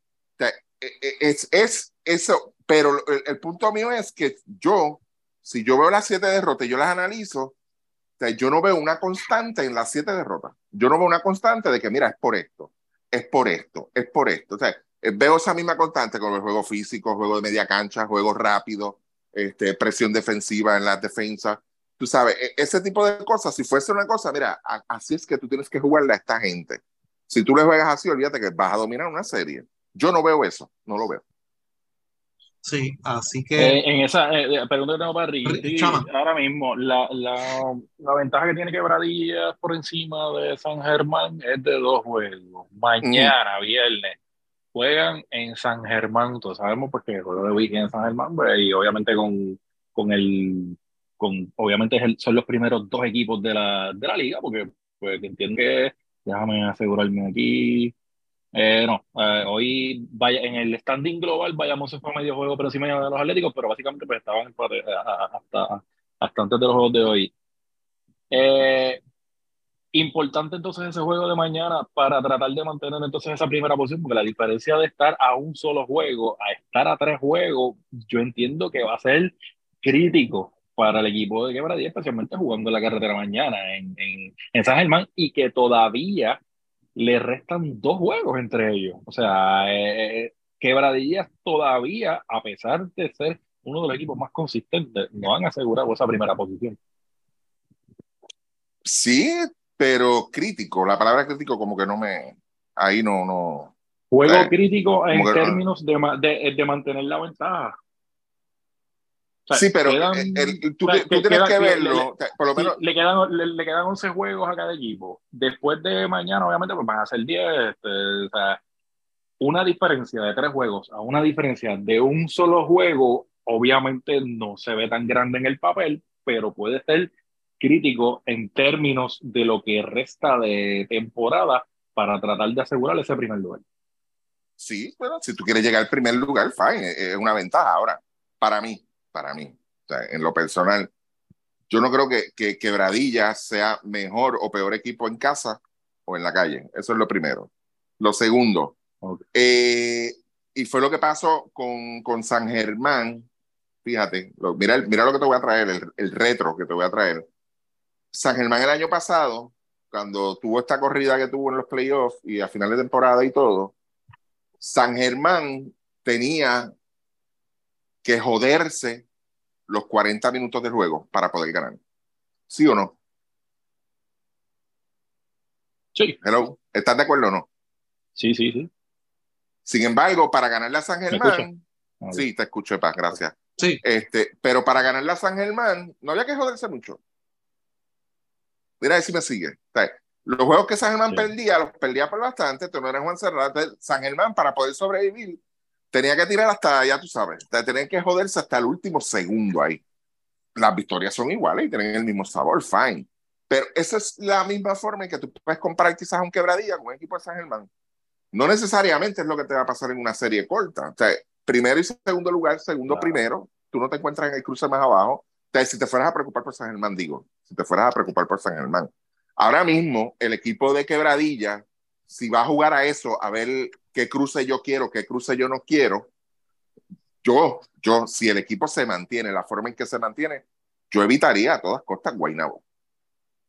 Es, es eso, pero el, el punto mío es que yo si yo veo las siete derrotas y yo las analizo, yo no veo una constante en las siete derrotas. Yo no veo una constante de que, mira, es por esto, es por esto, es por esto. O sea, veo esa misma constante con el juego físico, juego de media cancha, juego rápido, este, presión defensiva en las defensas. Tú sabes, ese tipo de cosas, si fuese una cosa, mira, así es que tú tienes que jugarle a esta gente. Si tú le juegas así, olvídate que vas a dominar una serie. Yo no veo eso, no lo veo. Sí, así que. Eh, en esa eh, pregunta que tengo para Ricky, ahora mismo, la, la, la, ventaja que tiene Quebradilla por encima de San Germán es de dos juegos. Mañana, mm. viernes, juegan en San Germán. Todos sabemos porque el juego de weekend en San Germán, pues, y obviamente con, con el. Con, obviamente es el, son los primeros dos equipos de la, de la liga, porque pues, entiendo que. Déjame asegurarme aquí. Eh, no, eh, hoy en el standing global vayamos fue medio juego por encima de los Atléticos, pero básicamente pues estaban eh, hasta, hasta antes de los juegos de hoy. Importante entonces ese juego de mañana para tratar de mantener entonces esa primera posición, porque la diferencia de estar a un solo juego a estar a tres juegos, yo entiendo que va a ser crítico para el equipo de Quebradilla, especialmente jugando la carretera mañana en, en, en San Germán y que todavía le restan dos juegos entre ellos. O sea, eh, Quebradillas todavía, a pesar de ser uno de los equipos más consistentes, no han asegurado esa primera posición. Sí, pero crítico. La palabra crítico como que no me... Ahí no... no Juego eh, crítico en términos no. de, de, de mantener la ventaja. O sea, sí, pero quedan, el, el, tú, o sea, tú que tienes queda, que verlo. Le, por lo menos. Le quedan, le, le, quedan 11 juegos a cada equipo. Después de mañana, obviamente, pues van a ser 10. Este, o sea, una diferencia de tres juegos a una diferencia de un solo juego, obviamente no se ve tan grande en el papel, pero puede ser crítico en términos de lo que resta de temporada para tratar de asegurar ese primer lugar. Sí, bueno, si tú quieres llegar al primer lugar, fine, es una ventaja. Ahora, para mí, para mí. O sea, en lo personal, yo no creo que, que Quebradilla sea mejor o peor equipo en casa o en la calle. Eso es lo primero. Lo segundo, okay. eh, y fue lo que pasó con, con San Germán. Fíjate, lo, mira, mira lo que te voy a traer, el, el retro que te voy a traer. San Germán el año pasado, cuando tuvo esta corrida que tuvo en los playoffs y a final de temporada y todo, San Germán tenía que joderse los 40 minutos de juego para poder ganar. ¿Sí o no? Sí. Hello. ¿Estás de acuerdo o no? Sí, sí, sí. Sin embargo, para ganarle a San Germán, Sí, te escuché, Paz, gracias. Sí. Este, pero para ganar la San Germán, no había que joderse mucho. Mira, si me sigue. O sea, los juegos que San Germán Sí. perdía, los perdía por bastante, tú no eres Juan Serrat. San Germán, para poder sobrevivir, tenía que tirar hasta, ya tú sabes, o sea, tenía que joderse hasta el último segundo ahí. Las victorias son iguales y tienen el mismo sabor, fine. Pero esa es la misma forma en que tú puedes comparar quizás un quebradilla con un equipo de San Germán. No necesariamente es lo que te va a pasar en una serie corta. O sea, primero y segundo lugar, segundo Claro. primero, tú no te encuentras en el cruce más abajo. O sea, si te fueras a preocupar por San Germán, digo, si te fueras a preocupar por San Germán. Ahora mismo, el equipo de quebradilla, si va a jugar a eso, a ver qué cruce yo quiero, qué cruce yo no quiero, yo, yo, si el equipo se mantiene, la forma en que se mantiene, yo evitaría a todas costas Guaynabo.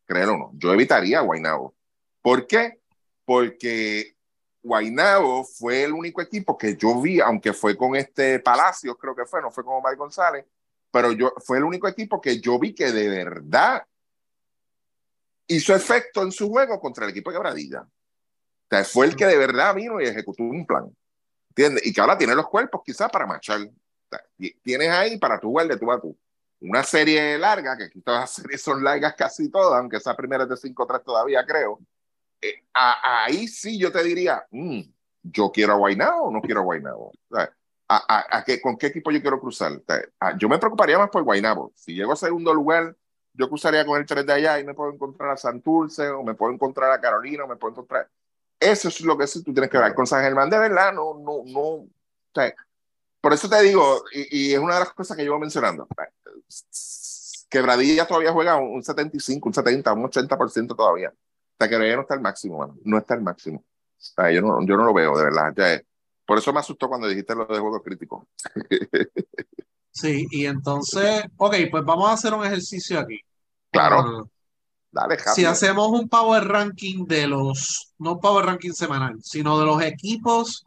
Créelo o no, yo evitaría a Guaynabo. ¿Por qué? Porque Guaynabo fue el único equipo que yo vi, aunque fue con este Palacios, creo que fue, no fue con Omar González, pero yo, fue el único equipo que yo vi que de verdad hizo efecto en su juego contra el equipo de Quebradilla. O sea, fue el que de verdad vino y ejecutó un plan. ¿Entiendes? Y que ahora tiene los cuerpos quizás para marchar. O sea, tienes ahí para tu jugar de tú a tú. Una serie larga, que aquí todas las series son largas casi todas, aunque esa primera es de 5-3 todavía creo. Eh, a, ahí sí yo te diría, mm, yo quiero a Guaynabo o no quiero a Guaynabo. O sea, a, a, a qué, ¿Con qué equipo yo quiero cruzar? Yo me preocuparía más por Guaynabo. Si llego a segundo lugar, yo cruzaría con el 3 de allá y me puedo encontrar a Santurce, o me puedo encontrar a Carolina, o me puedo encontrar. Eso es lo que tú tienes que ver. Con San Germán, de verdad, no, no, no. O sea, por eso te digo, y, y, es una de las cosas que llevo mencionando. Quebradilla todavía juega un 75, un 70, un 80% todavía. O sea, Quebradilla no está al máximo, mano. No está al máximo. O sea, yo, no, yo no lo veo, de verdad. Ya, por eso me asustó cuando dijiste lo de juegos críticos. Sí, y entonces, ok, pues vamos a hacer un ejercicio aquí. Claro. Dale, si hacemos un power ranking de los, no un power ranking semanal, sino de los equipos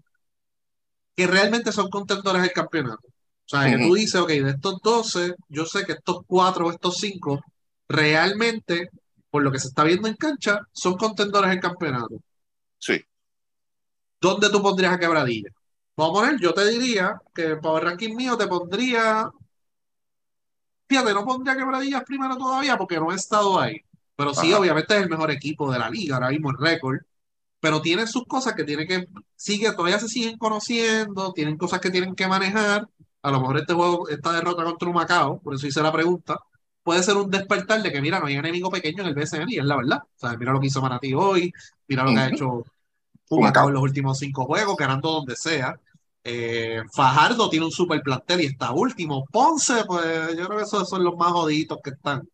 que realmente son contendores del campeonato. O sea, uh -huh. que tú dices, ok, de estos 12, yo sé que estos 4 o estos 5 realmente, por lo que se está viendo en cancha, son contendores del campeonato. Sí. ¿Dónde tú pondrías a Quebradilla? Vamos a poner, yo te diría que el power ranking mío te pondría. Fíjate, no pondría Quebradillas primero todavía porque no he estado ahí. Pero sí, Ajá. obviamente es el mejor equipo de la liga, ahora mismo el récord. Pero tiene sus cosas que tiene que. Sigue, todavía se siguen conociendo, tienen cosas que tienen que manejar. A lo mejor este juego, esta derrota contra un Macao, por eso hice la pregunta, puede ser un despertar de que, mira, no hay enemigo pequeño en el BCN, y es la verdad. O sea, mira lo que hizo Manatí hoy, mira lo uh -huh. que ha hecho Humacao en los últimos cinco juegos, ganando donde sea. Eh, Fajardo tiene un super plantel y está último. Ponce, pues yo creo que esos son los más jodidos que están.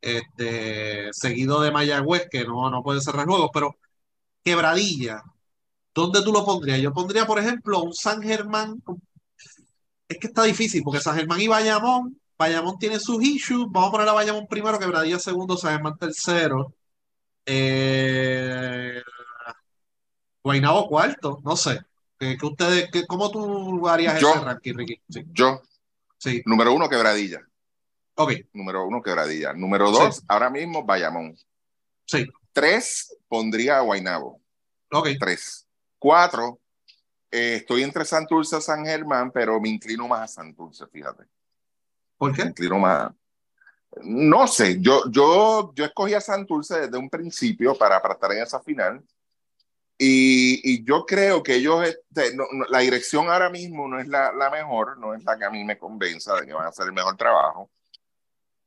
Este, seguido de Mayagüez, que no, no puede cerrar juegos, pero Quebradilla, ¿dónde tú lo pondrías? Yo pondría, por ejemplo, un San Germán. Es que está difícil, porque San Germán y Bayamón, Bayamón tiene sus issues. Vamos a poner a Bayamón primero, Quebradilla segundo, San Germán tercero. Eh, Guaynabo cuarto, no sé. ¿Qué, qué ustedes, qué, ¿Cómo tú harías yo, ese ranking, Ricky? Sí. Yo. Sí. Número uno, quebradilla. Ok. Número uno, quebradilla. Número dos, sí. ahora mismo, Bayamón. Sí. Tres, pondría a Guaynabo. Ok. Tres. Cuatro, eh, estoy entre Santurce y San Germán, pero me inclino más a Santurce, fíjate. ¿Por qué? Me inclino más. No sé, yo, yo, yo escogí a Santurce desde un principio para, para estar en esa final. Y, y, yo creo que ellos, este, no, no, la dirección ahora mismo no es la, la, mejor, no es la que a mí me convenza de que van a hacer el mejor trabajo,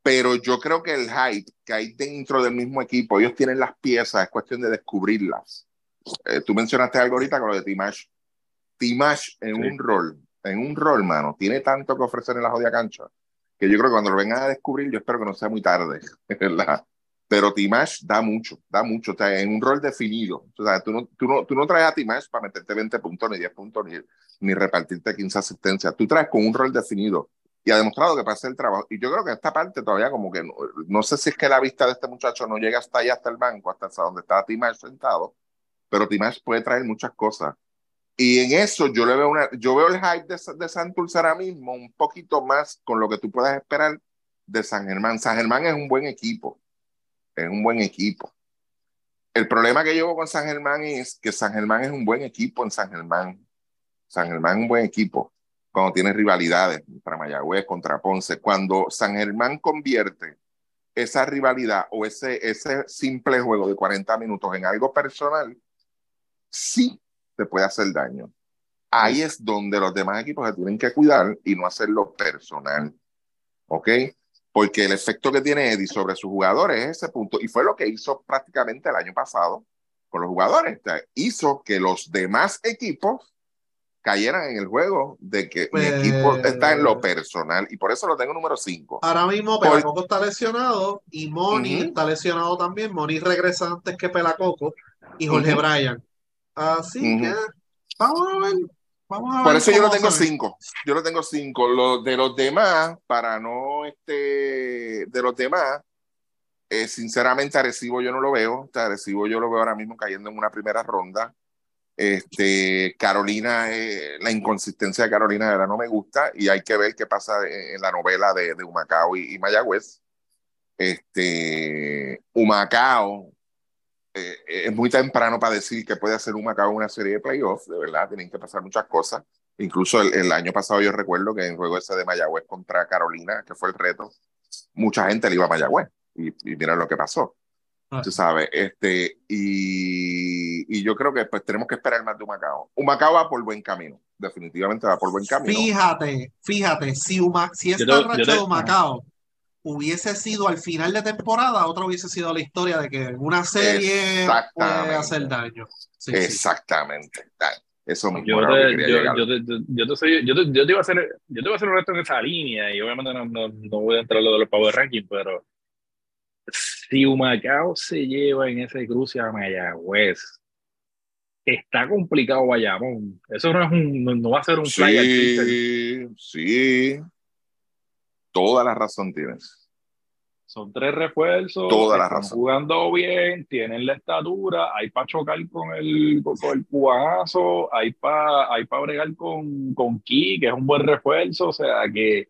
pero yo creo que el hype que hay dentro del mismo equipo, ellos tienen las piezas, es cuestión de descubrirlas. Eh, tú mencionaste algo ahorita con lo de Timash. Timash en sí. un rol, en un rol, mano, tiene tanto que ofrecer en la jodida cancha, que yo creo que cuando lo vengan a descubrir, yo espero que no sea muy tarde, ¿verdad? pero Timash da mucho, da mucho, o sea, en un rol definido. O sea, tú no, tú no, tú no traes a Timash para meterte 20 puntos, ni 10 puntos, ni, ni repartirte 15 asistencias. Tú traes con un rol definido y ha demostrado que hacer el trabajo. Y yo creo que esta parte todavía como que, no, no sé si es que la vista de este muchacho no llega hasta allá, hasta el banco, hasta donde está Timash sentado, pero Timash puede traer muchas cosas. Y en eso yo le veo una, yo veo el hype de, de Santurce ahora mismo un poquito más con lo que tú puedas esperar de San Germán. San Germán es un buen equipo es un buen equipo. El problema que llevo con San Germán es que San Germán es un buen equipo en San Germán. San Germán es un buen equipo. Cuando tienes rivalidades contra Mayagüez, contra Ponce, cuando San Germán convierte esa rivalidad o ese, ese simple juego de 40 minutos en algo personal, sí te puede hacer daño. Ahí es donde los demás equipos se tienen que cuidar y no hacerlo personal. ¿Ok? Porque el efecto que tiene Eddie sobre sus jugadores es ese punto. Y fue lo que hizo prácticamente el año pasado con los jugadores. hizo que los demás equipos cayeran en el juego de que mi equipo pues, está en lo personal y por eso lo tengo número 5. Ahora mismo Pelacoco está lesionado y Moni está lesionado también. Moni regresa antes que Pelacoco y Jorge Bryan. Así que vamos a ver. Vamos a por eso yo lo tengo 5. Yo lo tengo 5. Lo, de los demás, para no este, de los demás, eh, sinceramente Arecibo yo no lo veo. Arecibo yo lo veo ahora mismo cayendo en una primera ronda. Este, Carolina, eh, la inconsistencia de Carolina de verdad no me gusta y hay que ver qué pasa en, la novela de, de Humacao y, Mayagüez. Este, Humacao eh, es muy temprano para decir que puede hacer Humacao una serie de playoffs, de verdad, tienen que pasar muchas cosas. Incluso el, año pasado yo recuerdo que en el juego ese de Mayagüez contra Carolina, que fue el reto, mucha gente le iba a Mayagüez y, y lo que pasó. Ah. Tú sabes, este, y, y, yo creo que pues tenemos que esperar más de Humacao. Humacao va por buen camino, definitivamente va por buen camino. Fíjate, fíjate, si, Uma, si esta racha de Humacao hubiese sido al final de temporada, otra hubiese sido la historia de que una serie puede hacer daño. Exactamente. Eso mismo. Yo te, yo, yo, te, yo, te soy, yo, te, yo iba a hacer, yo te iba a hacer un reto en esa línea y obviamente no, no, no voy a entrar en lo de los Power Ranking, pero si Humacao se lleva en ese cruce a Mayagüez, está complicado Bayamón. Eso no, es un, no, va a ser un sí, Sí, toda la razón tienes. Son tres refuerzos. Toda la razón. Jugando bien, tienen la estatura, hay para chocar con el, con el hay para hay bregar con, con Ki, que es un buen refuerzo. O sea que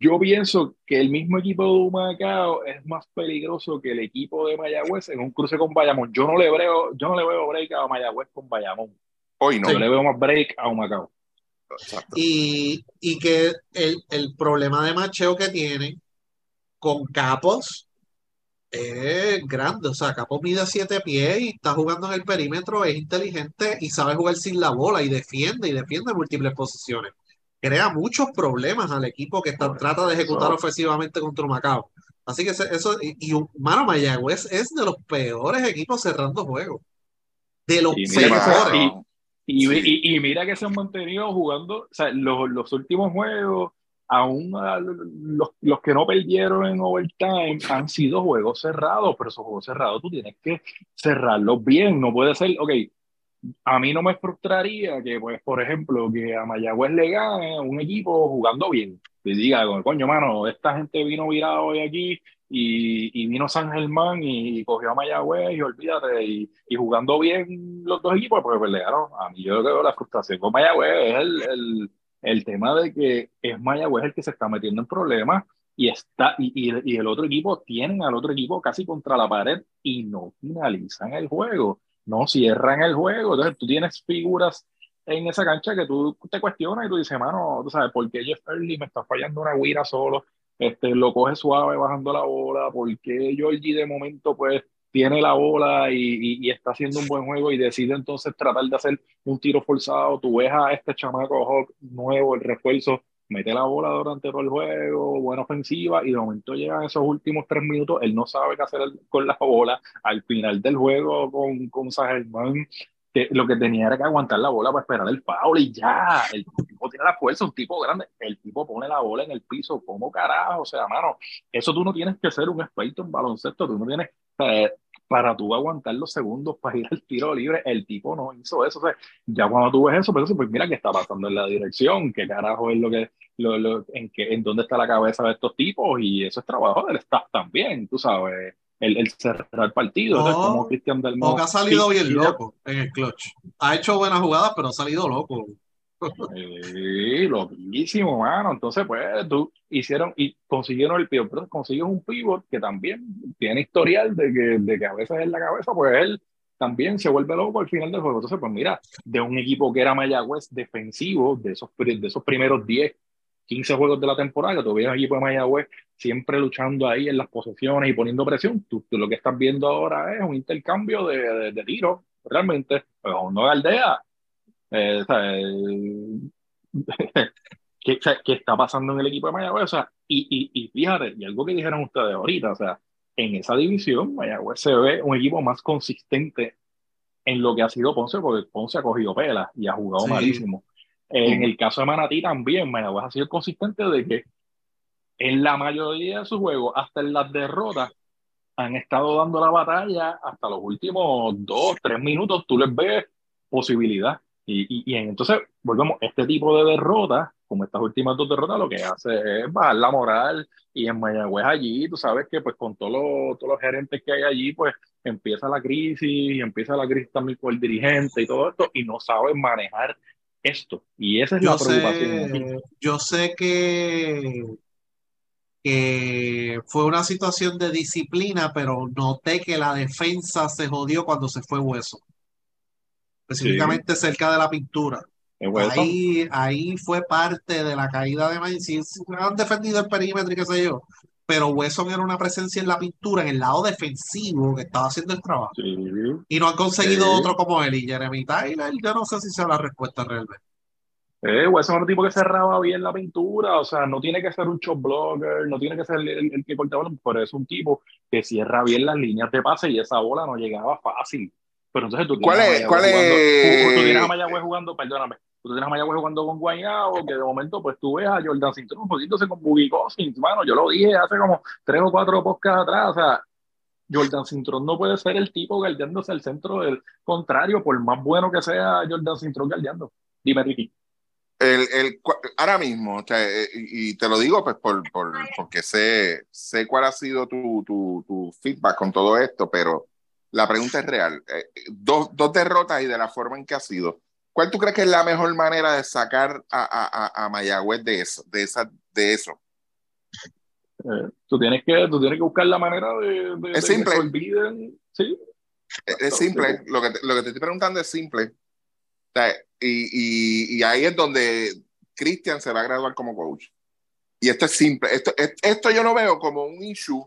yo pienso que el mismo equipo de Humacao es más peligroso que el equipo de Mayagüez en un cruce con Bayamón. Yo no le veo, yo no le veo break a Mayagüez con Bayamón. Hoy no. Yo le veo más break a Humacao. Y, y que el, el, problema de macheo que tiene con Capos es grande. O sea, Capos mide siete pies y está jugando en el perímetro, es inteligente y sabe jugar sin la bola y defiende y defiende múltiples posiciones crea muchos problemas al equipo que está, trata de ejecutar ofensivamente contra Macao. Así que eso, y, y Mano Mayagüez es de los peores equipos cerrando juegos. De los peores. Y, y, mira que se han mantenido jugando, o sea, los, los últimos juegos, aún los, los, que no perdieron en overtime han sido juegos cerrados, pero esos juegos cerrados tú tienes que cerrarlos bien, no puede ser, ok, a mí no me frustraría que, pues, por ejemplo, que a Mayagüez le gane un equipo jugando bien. Que diga, coño, mano, esta gente vino virado hoy aquí y, y vino San Germán y, cogió a Mayagüez y olvídate, y, y, jugando bien los dos equipos, pues pelearon. A mí yo creo que la frustración con Mayagüez es el, el, el tema de que es Mayagüez el que se está metiendo en problemas y, está, y, y, el otro equipo tienen al otro equipo casi contra la pared y no finalizan el juego no cierran el juego. Entonces tú tienes figuras en esa cancha que tú te cuestionas y tú dices, mano, tú sabes, ¿por qué Jeff Early me está fallando una guira solo? Este, lo coge suave bajando la bola, ¿por qué Georgie de momento pues tiene la bola y, y, está haciendo un buen juego y decide entonces tratar de hacer un tiro forzado? Tú ves a este chamaco nuevo, el refuerzo, mete la bola durante todo el juego, buena ofensiva, y de momento llegan esos últimos tres minutos, él no sabe qué hacer con la bola, al final del juego con, con Sagerman, que lo que tenía era que aguantar la bola para esperar el foul y ya, el tipo tiene la fuerza, un tipo grande, el tipo pone la bola en el piso, como carajo, o sea, mano, eso tú no tienes que ser un experto en baloncesto, tú no tienes, eh, para tú aguantar los segundos para ir al tiro libre, el tipo no hizo eso. O sea, ya cuando tú ves eso, pues, pues mira qué está pasando en la dirección, qué carajo es lo que, lo, lo, en, qué, en dónde está la cabeza de estos tipos, y eso es trabajo del staff también, tú sabes, el, el cerrar partido, no, como Cristian del ha salido bien loco en el clutch. Ha hecho buenas jugadas, pero ha salido loco. Sí, loquísimo, mano. Entonces, pues, tú hicieron y consiguieron el pivot, pero consigues un pivot que también tiene historial de que, de que a veces en la cabeza, pues él también se vuelve loco al final del juego. Entonces, pues mira, de un equipo que era Mayagüez defensivo, de esos, de esos primeros 10, 15 juegos de la temporada, tú veías equipo de Mayagüez siempre luchando ahí en las posesiones y poniendo presión. Tú, lo que estás viendo ahora es un intercambio de, de, tiros, realmente, pero no de aldea. Eh, ¿qué, ¿qué, está pasando en el equipo de Mayagüez? O sea, y, y, y fíjate, y algo que dijeron ustedes ahorita, o sea, en esa división, Mayagüez se ve un equipo más consistente en lo que ha sido Ponce, porque Ponce ha cogido pelas y ha jugado malísimo. En el caso de Manatí también, Mayagüez ha sido consistente de que en la mayoría de sus juegos, hasta en las derrotas, han estado dando la batalla hasta los últimos dos, tres minutos, tú les ves posibilidad. Y, y, y entonces, volvemos, este tipo de derrotas como estas últimas dos derrotas, lo que hace es bajar la moral y en Mayagüez allí, tú sabes que pues con todos los, todos los gerentes que hay allí, pues empieza la crisis y empieza la crisis también con el dirigente y todo esto y no saben manejar esto. Y esa es la preocupación. yo sé que, que fue una situación de disciplina, pero noté que la defensa se jodió cuando se fue Hueso. Específicamente cerca de la pintura. Ahí, ahí fue parte de la caída de Main. Sí, han defendido el perímetro y qué sé yo, pero Wesson era una presencia en la pintura, en el lado defensivo, que estaba haciendo el trabajo. Y no han conseguido otro como él. Y Jeremy Tyler, yo no sé si sea la respuesta realmente. Eh, Wesson era un tipo que cerraba bien la pintura, o sea, no tiene que ser un shot blogger, no tiene que ser el, que cortaba, pero es un tipo que cierra bien las líneas de pase y esa bola no llegaba fácil. Pero entonces tú ¿Cuál es? ¿Cuál es? Tú, tú, tienes a Mayagüez jugando, perdóname, tú tienes a Mayagüez jugando con Guaynabo, que de momento pues tú ves a Jordan Cintrón jodiéndose con Boogie Cousins, mano, yo lo dije hace como tres o cuatro podcasts atrás, o sea, Jordan Cintrón no puede ser el tipo guardiándose al centro del contrario, por más bueno que sea Jordan Cintrón guardiando. Dime, Ricky. El, el, ahora mismo, o sea, eh, y te lo digo pues por, por, porque sé, sé cuál ha sido tu, tu, tu, feedback con todo esto, pero la pregunta es real. Eh, dos, dos derrotas y de la forma en que ha sido ¿Cuál tú crees que es la mejor manera de sacar a, a, a Mayagüez de eso? De, esa, de eso? Eh, tú, tienes que, tú tienes que buscar la manera de, de es simple. que olviden. ¿Sí? Es, simple. Lo que, te, lo que te estoy preguntando es simple. O sea, y, y, y, ahí es donde Cristian se va a graduar como coach. Y esto es simple. Esto, esto yo lo veo como un issue,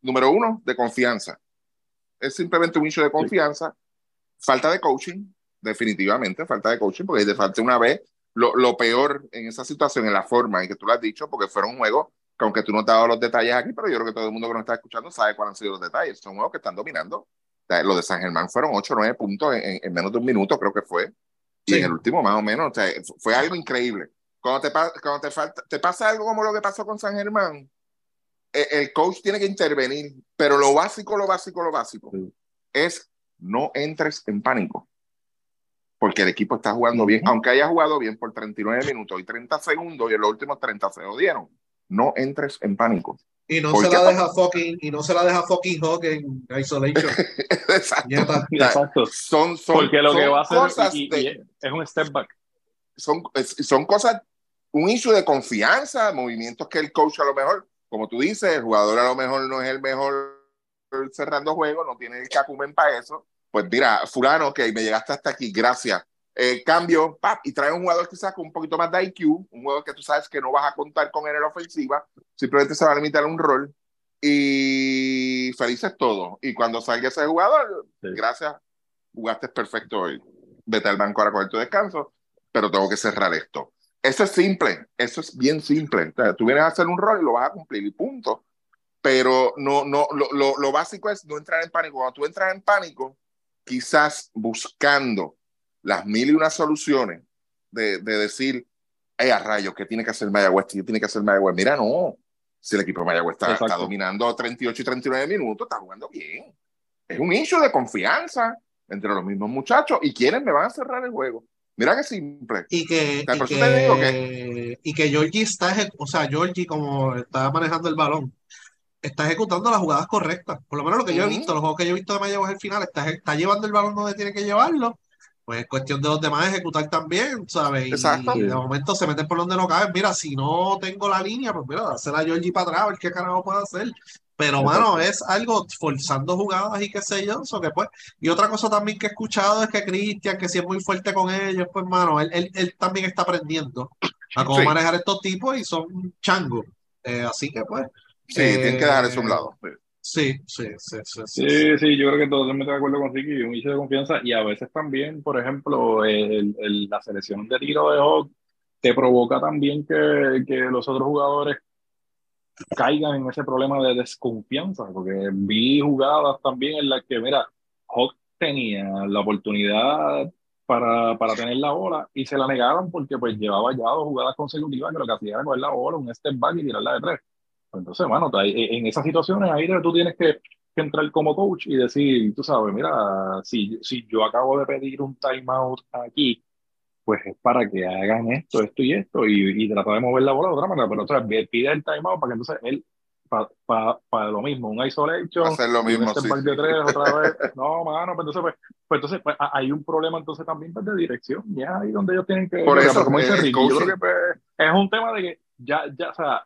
número uno, de confianza. Es simplemente un issue de confianza, falta de coaching, definitivamente, falta de coaching, porque de falta una vez, lo, lo, peor en esa situación, en la forma en que tú lo has dicho, porque fueron juegos que aunque tú no te has dado los detalles aquí, pero yo creo que todo el mundo que nos está escuchando sabe cuáles han sido los detalles. Son juegos que están dominando. Los de San Germán fueron 8 o 9 puntos en, en, menos de un minuto, creo que fue. Y en el último, más o menos, o sea, fue algo increíble. Cuando, te, cuando te, falta, te pasa algo como lo que pasó con San Germán, el, el coach tiene que intervenir, pero lo básico, lo básico, lo básico sí. es no entres en pánico porque el equipo está jugando bien, aunque haya jugado bien por 39 minutos y 30 segundos y en los últimos 30 se dieron. No entres en pánico. Y no se la deja fucking, y no se la deja fucking Hawk en isolation. Exacto. Exacto. Son, son, porque lo son que va a hacer cosas y, de, y es un step back. Son, son cosas, un issue de confianza, movimientos que el coach a lo mejor, como tú dices, el jugador a lo mejor no es el mejor cerrando juegos, no tiene el cacumen para eso pues mira, fulano, ok, me llegaste hasta aquí, gracias. Eh, cambio, pap, y trae un jugador quizás con un poquito más de IQ, un jugador que tú sabes que no vas a contar con él en la ofensiva, simplemente se va a limitar a un rol y felices todos. Y cuando salga ese jugador, sí. gracias, jugaste perfecto hoy. Vete al banco ahora coger tu descanso, pero tengo que cerrar esto. Eso es simple, eso es bien simple. O sea, tú vienes a hacer un rol y lo vas a cumplir y punto. Pero no, no, lo, lo, lo básico es no entrar en pánico. Cuando tú entras en pánico, quizás buscando las mil y unas soluciones de, de decir, hey, a rayos, ¿qué tiene que hacer Mayagüez? ¿Qué tiene que hacer Mayagüez? Mira, no. Si el equipo de Mayagüez está, está, dominando 38 y 39 minutos, está jugando bien. Es un issue de confianza entre los mismos muchachos y quienes me van a cerrar el juego. Mira qué simple. Y que, y, que, que... y que Georgie está, o sea, Georgie como está manejando el balón, está ejecutando las jugadas correctas. Por lo menos lo que yo he visto, los juegos que yo he visto de Mayagüez al final, está, está llevando el balón donde tiene que llevarlo pues es cuestión de los demás ejecutar también, ¿sabes? Exacto. y de momento se meten por donde no caben. Mira, si no tengo la línea, pues mira, hacer a Georgie para atrás, a ver qué carajo puede hacer. Pero, mano, es algo forzando jugadas y qué sé yo, eso que pues. Y otra cosa también que he escuchado es que Cristian, que si es muy fuerte con ellos, pues, mano, él, él, él también está aprendiendo a cómo Sí. manejar estos tipos y son changos. Eh, así que, pues. Sí, tienen que dejar eso a un eh, lado. Sí, sí, sí, sí. sí, Sí, sí, yo creo que totalmente de acuerdo con Ricky, un inicio de confianza y a veces también, por ejemplo, el- el- la selección de tiro de Hawk te provoca también que, que los otros jugadores caigan en ese problema de desconfianza, porque vi jugadas también en las que, mira, Hawk tenía la oportunidad para, para tener la bola y se la negaron porque pues llevaba ya dos jugadas consecutivas que lo que hacía era coger la bola, un step back y tirarla de tres. Pues Entonces, bueno, ahí- en esas situaciones ahí tú tienes que, que entrar como coach y decir, tú sabes, mira, si, si yo acabo de pedir un timeout aquí, pues es para que hagan esto, esto y esto, y, y tratar de mover la bola de otra manera, pero otra vez, pide el timeout para que entonces él, para lo mismo, un isolation, Hacer lo un mismo, step sí, de tres otra vez, no, mano, pues entonces, pues, pues entonces pues, ha- hay un problema entonces también pues, de dirección, ya ahí donde ellos tienen que, Por pero eso, como dice Ricky, yo creo que pues, es un tema de que ya, ya, o sea,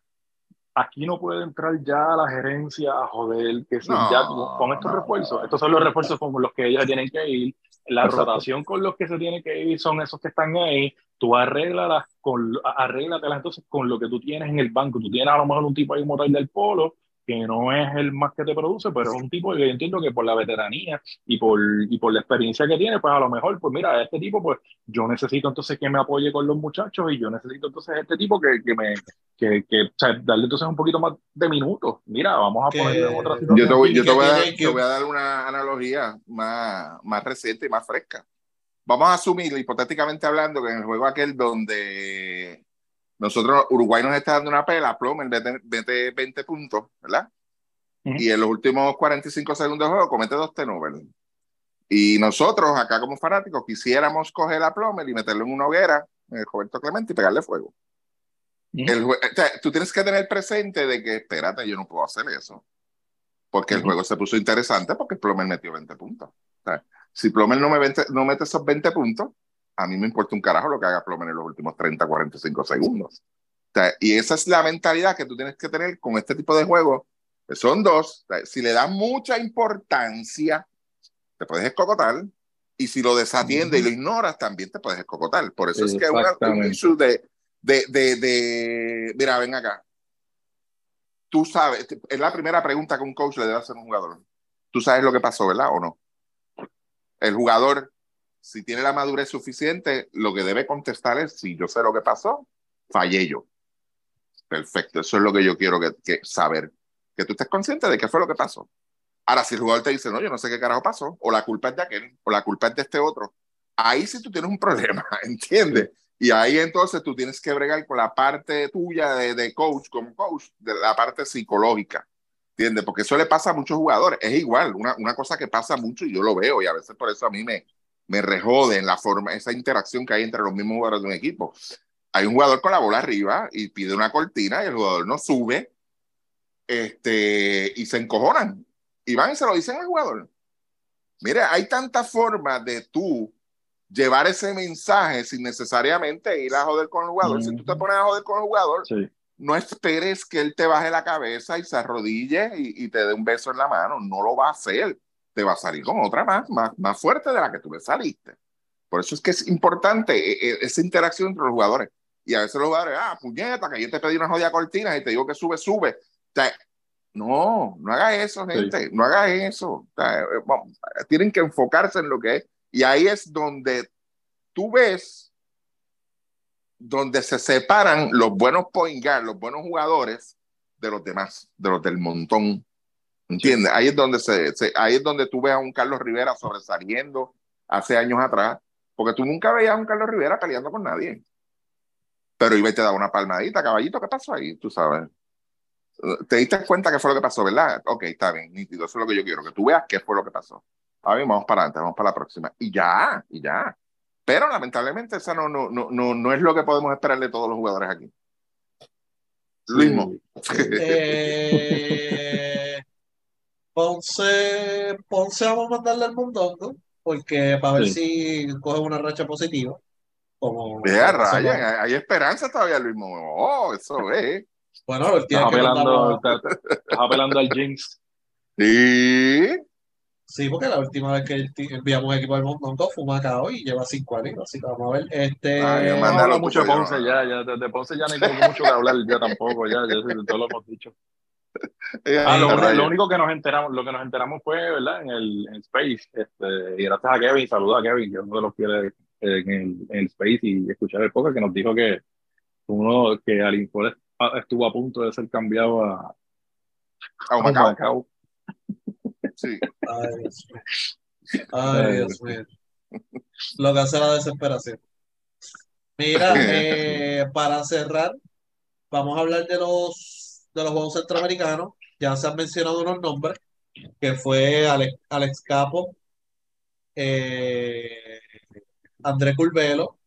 aquí no puede entrar ya la gerencia a joder, que si No, ya con, estos no, refuerzos, estos son los refuerzos con los que ellos tienen que ir, la Exacto. rotación con los que se tienen que ir son esos que están ahí, tú arréglalas con, arréglatelas entonces con lo que tú tienes en el banco, tú tienes a lo mejor un tipo ahí como tal del polo, que no es el más que te produce, pero es un tipo que yo entiendo que por la veteranía y por, y por la experiencia que tiene, pues a lo mejor, pues mira, este tipo, pues yo necesito entonces que me apoye con los muchachos y yo necesito entonces este tipo que, que me, que, que, o sea, darle entonces un poquito más de minutos. Mira, vamos a ponerlo en otra Yo situación. Yo te voy, yo te voy a te voy a dar una analogía más, más reciente y más fresca. Vamos a asumir, hipotéticamente hablando, que en el juego aquel donde nosotros, Uruguay nos está dando una pela, Plomer mete, mete 20 puntos, ¿verdad? Ujú. Y en los últimos 45 segundos de juego comete dos turnovers. Y nosotros, acá como fanáticos, quisiéramos coger a Plomer y meterlo en una hoguera, en el Roberto Clemente, y pegarle fuego. El o sea, tú tienes que tener presente de que, espérate, yo no puedo hacer eso. Porque el juego se puso interesante porque Plomer metió 20 puntos. O sea, si Plomer no, me no mete esos 20 puntos, a mí me importa un carajo lo que haga Plomer en los últimos 30, 45 segundos. O sea, y esa es la mentalidad que tú tienes que tener con este tipo de juegos. que Son dos. O sea, si le das mucha importancia, te puedes escocotar. Y si lo desatiendes y lo ignoras, también te puedes escocotar. Por eso es que una, un issue de, de, de, de- Mira, ven acá. Tú sabes, es la primera pregunta que un coach le debe hacer a un jugador. Tú sabes lo que pasó, ¿verdad? ¿O no? El jugador, si tiene la madurez suficiente, lo que debe contestar es, si yo sé lo que pasó, fallé yo. Perfecto, eso es lo que yo quiero que, que saber. Que tú estés consciente de qué fue lo que pasó. Ahora, si el jugador te dice, no, yo no sé qué carajo pasó, o la culpa es de aquel, o la culpa es de este otro, ahí sí tú tienes un problema, ¿entiendes? Y ahí entonces tú tienes que bregar con la parte tuya de, de coach, como coach, de la parte psicológica, ¿entiendes? Porque eso le pasa a muchos jugadores. Es igual, una, una cosa que pasa mucho y yo lo veo y a veces por eso a mí me, me rejode en la forma, esa interacción que hay entre los mismos jugadores de un equipo. Hay un jugador con la bola arriba y pide una cortina y el jugador no sube este, y se encojonan. Y van y se lo dicen al jugador. Mira, hay tantas formas de tú llevar ese mensaje sin necesariamente ir a joder con el jugador. Si tú te pones a joder con el jugador, Sí. no esperes que él te baje la cabeza y se arrodille y, y te dé un beso en la mano. No lo va a hacer. Te va a salir con otra más, más, más fuerte de la que tú le saliste. Por eso es que es importante eh, eh, esa interacción entre los jugadores. Y a veces los jugadores, ah, puñeta, que yo te pedí una jodida cortina y te digo que sube, sube. O sea, no, no haga eso, gente. No haga eso. O sea, eh, vamos, tienen que enfocarse en lo que es. Y ahí es donde tú ves donde se separan los buenos point guard, los buenos jugadores de los demás, de los del montón. ¿Entiendes? Ahí es donde se, se- ahí es donde tú ves a un Carlos Rivera sobresaliendo hace años atrás, porque tú nunca veías a un Carlos Rivera peleando con nadie. Pero iba y te daba una palmadita, caballito, ¿qué pasó ahí? Tú sabes. Te diste cuenta qué fue lo que pasó, ¿verdad? Ok, está bien, nítido, eso es lo que yo quiero, que tú veas qué fue lo que pasó. A ver, vamos para adelante, vamos para la próxima. Y ya, y ya. Pero lamentablemente esa no, no, no, no, no es lo que podemos esperar de todos los jugadores aquí. Luismo. Eh, Ponce, Ponce vamos a mandarle al mondongo, porque para ver Sí. si coge una racha positiva. Como Vea, Ryan, hay, hay esperanza todavía, Luis Mo. Oh, eso es. Bueno, él tiene Estás que apelando, mandarlo- estás, estás apelando al Jinx. Sí. Sí, porque la última vez que el enviamos un equipo al mundo fue Macao y lleva cinco años, así que vamos a ver. Este, Ay, No mucho de. Ponce ya, ya de, de Ponce ya no hay mucho que hablar ya tampoco, ya, ya todo lo hemos dicho. Ah, lo, único que nos enteramos, lo que nos enteramos fue, ¿verdad? En el en Space, este, y gracias a Kevin, saluda a Kevin, que es uno de los fieles eh, en el, en el Space y escuchar el podcast que nos dijo que uno que al estuvo a punto de ser cambiado a, A. Macao. Sí. Ay, Dios mío. Ay, Dios mío. Lo que hace la desesperación. Mira, eh, para cerrar, vamos a hablar de los, de los Juegos Centroamericanos. Ya se han mencionado unos nombres, que fue Alex, Alex Capo, eh, André Curvelo,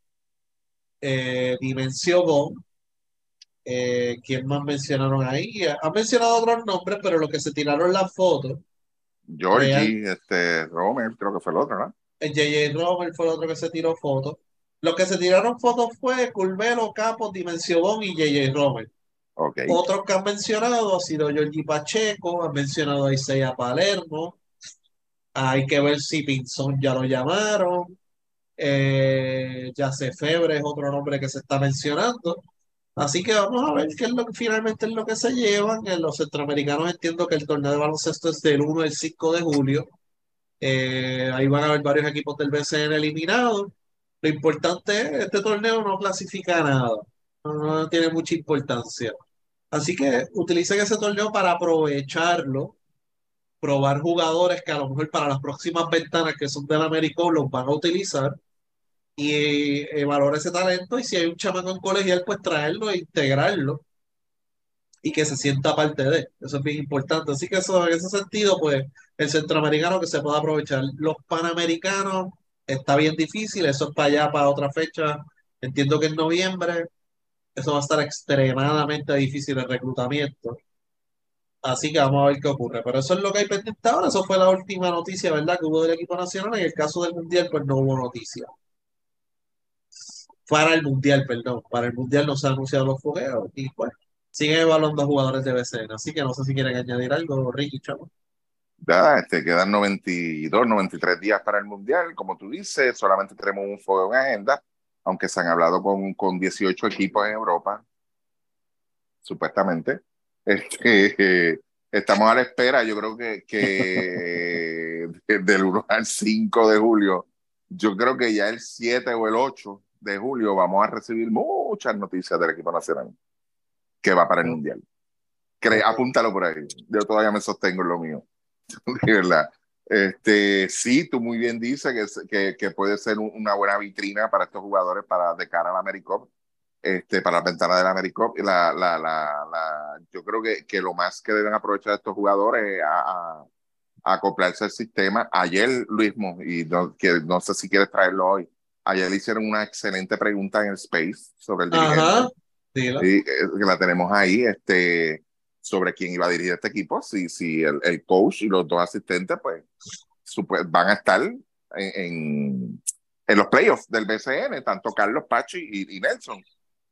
eh, Dimensio Gon, eh, ¿quién más mencionaron ahí? Han mencionado otros nombres, pero los que se tiraron las fotos Georgie, este, Romer, creo que fue el otro, ¿no? J.J. Romer fue el otro que se tiró fotos. Los que se tiraron fotos fue Curvelo, Capos, Dimensión y J.J. Romer. Otros que han mencionado ha sido Georgie Pacheco, han mencionado a Isaiah Palermo. Hay que ver si Pinzón ya lo llamaron. Eh, Yace Febre es otro nombre que se está mencionando. Así que vamos a ver qué es lo que finalmente es lo que se llevan. En los centroamericanos entiendo que el torneo de baloncesto es del 1 al 5 de julio. Eh, ahí van a haber varios equipos del BCN eliminados. Lo importante es, este torneo no clasifica nada. No, tiene mucha importancia. Así que utilicen ese torneo para aprovecharlo, probar jugadores que a lo mejor para las próximas ventanas que son del Américo los van a utilizar y evaluar ese talento y si hay un chamaco en colegial, pues traerlo e integrarlo y que se sienta parte de. Eso es bien importante. Así que eso, en ese sentido, pues el centroamericano que se pueda aprovechar. Los panamericanos está bien difícil, eso es para allá, para otra fecha. Entiendo que en noviembre eso va a estar extremadamente difícil el reclutamiento. Así que vamos a ver qué ocurre. Pero eso es lo que hay pendiente ahora. Eso fue la última noticia, ¿verdad? Que hubo del equipo nacional. En el caso del Mundial, pues no hubo noticia. Para el Mundial, perdón. Para el Mundial no se han anunciado los fogueos. Y pues siguen evaluando jugadores de BCN. Así que no sé si quieren añadir algo, Ricky, chavo. Ya, este, quedan 92, 93 días para el Mundial. Como tú dices, solamente tenemos un fuego en agenda, aunque se han hablado con, con 18 equipos en Europa, supuestamente. Este, estamos a la espera, yo creo que, que de- del 1 al 5 de julio, yo creo que ya el 7 o el 8 de julio vamos a recibir muchas noticias del equipo nacional que va para el Mundial. Cre- apúntalo por ahí. Yo todavía me sostengo en lo mío. De verdad. Este, sí, tú muy bien dices que, que, que puede ser un- una buena vitrina para estos jugadores para de cara al AmeriCup, este, para la ventana del AmeriCup. La, la, la, la, yo creo que, que lo más que deben aprovechar estos jugadores es a, a- a acoplarse al sistema. Ayer, Luismo, y no, que no sé si quieres traerlo hoy, ayer le hicieron una excelente pregunta en el Space sobre el dirigente. Ajá. Sí, eh, que la tenemos ahí, este, sobre quién iba a dirigir este equipo, si, si el, el coach y los dos asistentes, pues, supe- van a estar en, en, en los playoffs del BCN, tanto Carlos Pachi y, y Nelson.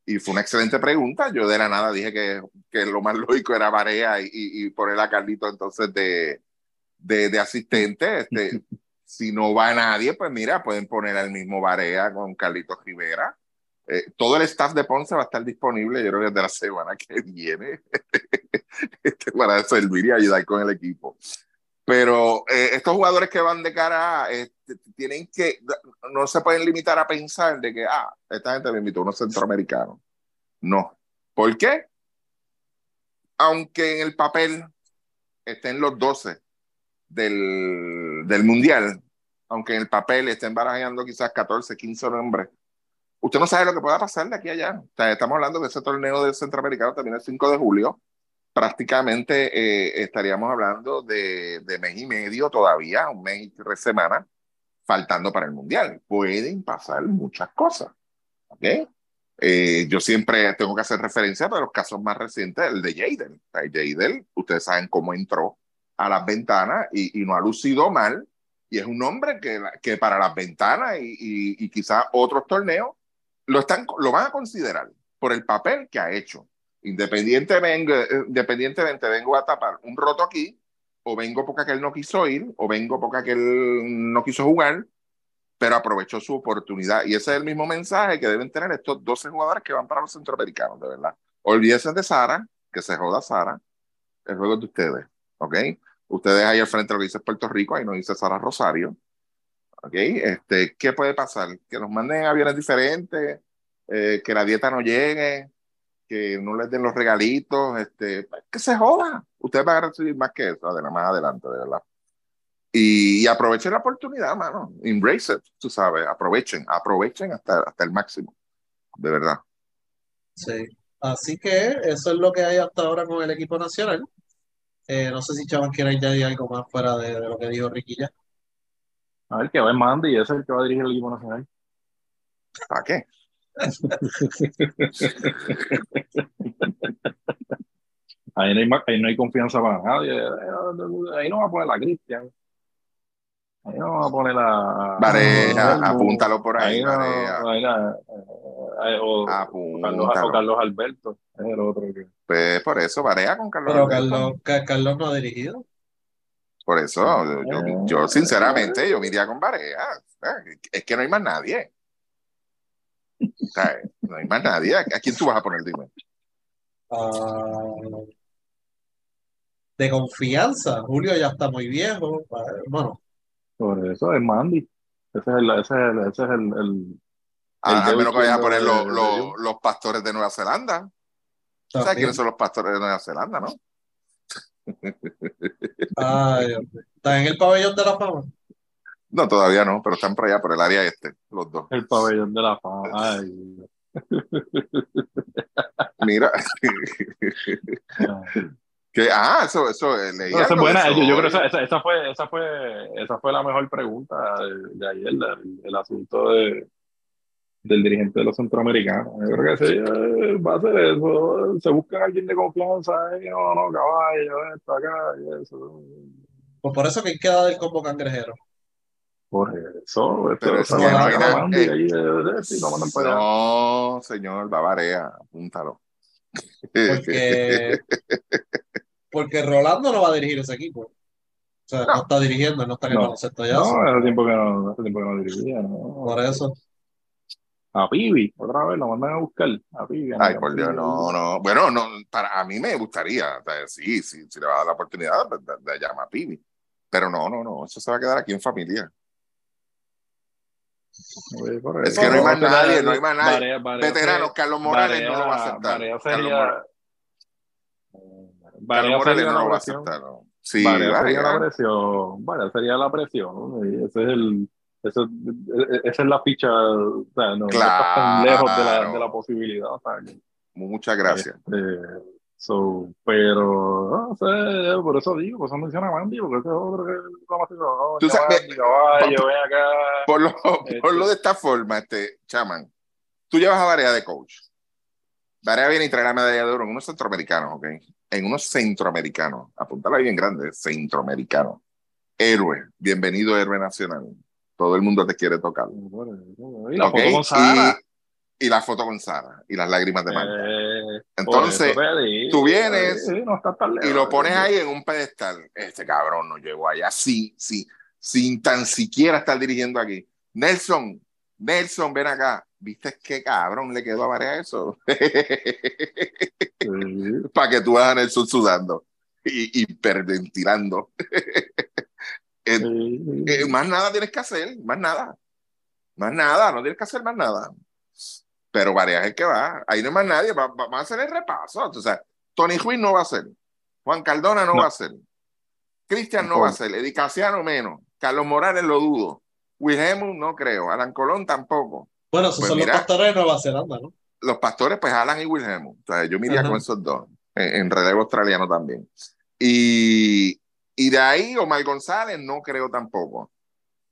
Y fue una excelente pregunta. Yo de la nada dije que, que lo más lógico era Barea y, y, poner a Carlito entonces de, de, de asistente. Este, si no va nadie, pues mira, pueden poner al mismo Barea con Carlitos Rivera. Eh, todo el staff de Ponce va a estar disponible, yo creo que desde la semana que viene, este, para servir y ayudar con el equipo. Pero eh, estos jugadores que van de cara a, este, tienen que, no se pueden limitar a pensar de que, ah, esta gente me invitó a unos centroamericanos. No. ¿Por qué? Aunque en el papel estén los 12 del, del Mundial, aunque en el papel estén barajando quizás 14, 15 nombres, usted no sabe lo que pueda pasar de aquí a allá. O sea, estamos hablando de ese torneo del Centroamericano también el 5 de julio. Prácticamente eh, estaríamos hablando de, de, mes y medio todavía, un mes y tres semanas, faltando para el Mundial. Pueden pasar muchas cosas. ¿ok? Eh, yo siempre tengo que hacer referencia a los casos más recientes, el de Jadel. O ustedes saben cómo entró a las ventanas y, y no ha lucido mal, Y es un hombre que, que para las ventanas y, y, y quizás otros torneos lo, están, lo van a considerar por el papel que ha hecho. Independientemente, independientemente vengo a tapar un roto aquí, o vengo porque aquel no quiso ir, o vengo porque aquel no quiso jugar, pero aprovechó su oportunidad. Y ese es el mismo mensaje que deben tener estos 12 jugadores que van para los centroamericanos, de verdad. Olvídense de Sara, que se joda Sara, el juego de ustedes, ¿ok? Ustedes ahí al frente lo que dice Puerto Rico, ahí nos dice Sara Rosario, ¿ok? Este, ¿Qué puede pasar? Que nos manden aviones diferentes, eh, que la dieta no llegue, que no les den los regalitos, este, que se joda. Ustedes van a recibir más que eso, más adelante, de verdad. Y, y, aprovechen la oportunidad, mano. Embrace it, tú sabes. Aprovechen, aprovechen hasta, hasta el máximo. De verdad. Sí. Así que eso es lo que hay hasta ahora con el equipo nacional. Eh, no sé si Chaval quiere añadir algo más fuera de, de, lo que dijo ya. A ver, que va en Mandy, ese es el que va a dirigir el equipo nacional. ¿Para qué? ahí, no hay, ahí no hay confianza para nadie. Ahí no va a poner la Cristian. Ahí no va a poner la. Vareja, apúntalo por ahí. ahí no, ahí no, o, Carlos, o Carlos Alberto, es el otro que. Pues por eso, Varea con Carlos Pero Alberto. Carlos, Carlos no ha dirigido. Por eso, yo, yo sinceramente, yo me iría con Varea. Es que no hay más nadie. No hay más nadie. ¿A quién tú vas a poner, dime? Uh, de confianza. Julio ya está muy viejo. Bueno. Por eso es Mandy. Ese es el, ese es el, ese es el, el a menos que vayas a poner los, los, los pastores de Nueva Zelanda. ¿Sabes quiénes son los pastores de Nueva Zelanda, no? Ay, ¿Está en el pabellón de la fama? No, todavía no, pero están por allá, por el área este, los dos. El pabellón de la fama. Ay. Mira. que, ah, eso, eso leí. No, esa es buena. Yo, yo, creo que esa, esa, esa, fue, esa, fue, esa fue la mejor pregunta de, de ayer, el, el asunto de, del dirigente de los centroamericanos. Yo creo que sí, eh, va a ser eso. Se busca a alguien de confianza. Eh, no, no, caballo, esto acá y eso. Pues por eso que queda del combo cangrejero. Por eso, Pero eso, eso eso, no, Mandy, eh, ahí, eh, sí, lo mandan para allá. No, señor Bavarea, apúntalo. Porque, porque Rolando no va a dirigir ese equipo. O sea, no, No. está dirigiendo, no está en el No. baloncesto ya. No, hace tiempo que no, hace tiempo que no dirigía, ¿no? Por eso. A Pibi, otra vez lo mandan a buscar. A Pibi. Ay, por Dios, no, no. Bueno, no, para a mí me gustaría, o sea, sí, sí, si le va a dar la oportunidad de, de, de llamar a Pibi. Pero no, no, no, eso se va a quedar aquí en familia. Por Es que no hay más nadie, no hay más nadie. Veteranos, se- Carlos Morales no lo va a aceptar. Carlos sería. Morales, Carlos no lo va a aceptar. no. Sí, Barea sería la presión. Sería la presión. ese es el. Ese, esa es la ficha. O sea, no, no estás tan lejos de la, Claro. de la posibilidad. O sea, que- Muchas gracias. Este, so, pero no sé, por eso digo, por eso menciona a Mandy, porque ese es otro que vamos a decir, oh, Mandy, caballo, ven acá. Por lo, Este- por lo de esta forma, este, chaman, tú llevas a Barea de coach. Barea viene y trae la medalla de oro en unos centroamericanos, ¿ok? En unos centroamericanos. Apuntala ahí bien grande, centroamericano. Héroe, bienvenido héroe nacional. Todo el mundo te quiere tocar. Y la ¿ok? foto con Sara. Y, y la foto con Sara y las lágrimas de Marta. Eh, Entonces, digo, tú vienes no y lo pones ahí en un pedestal. Este cabrón no llegó allá, sí, sí, sin tan siquiera estar dirigiendo aquí. Nelson, Nelson, ven acá. ¿Viste qué cabrón le quedó a Barea eso? Sí. Para que tú veas a Nelson sudando y hiperventilando. Eh, eh, más nada tienes que hacer, más nada. Más nada, no tienes que hacer más nada. Pero Barea es que va. Ahí no hay más nadie. Va, va- va a hacer el repaso. O sea, Tony Ruiz no va a hacer. Juan Cardona no, No. va a hacer. Cristian no No. va a hacer. Eddie Casiano menos. Carlos Morales lo dudo. Wilhelm no creo. Alan Colón tampoco. Bueno, esos Pues son mira. los pastores de Nueva Zelanda, ¿no? Los pastores, pues Alan y Wilhelm. O sea, yo me iría Ajá. con esos dos. En, en relevo australiano también. Y, y de ahí, Omar González no creo tampoco.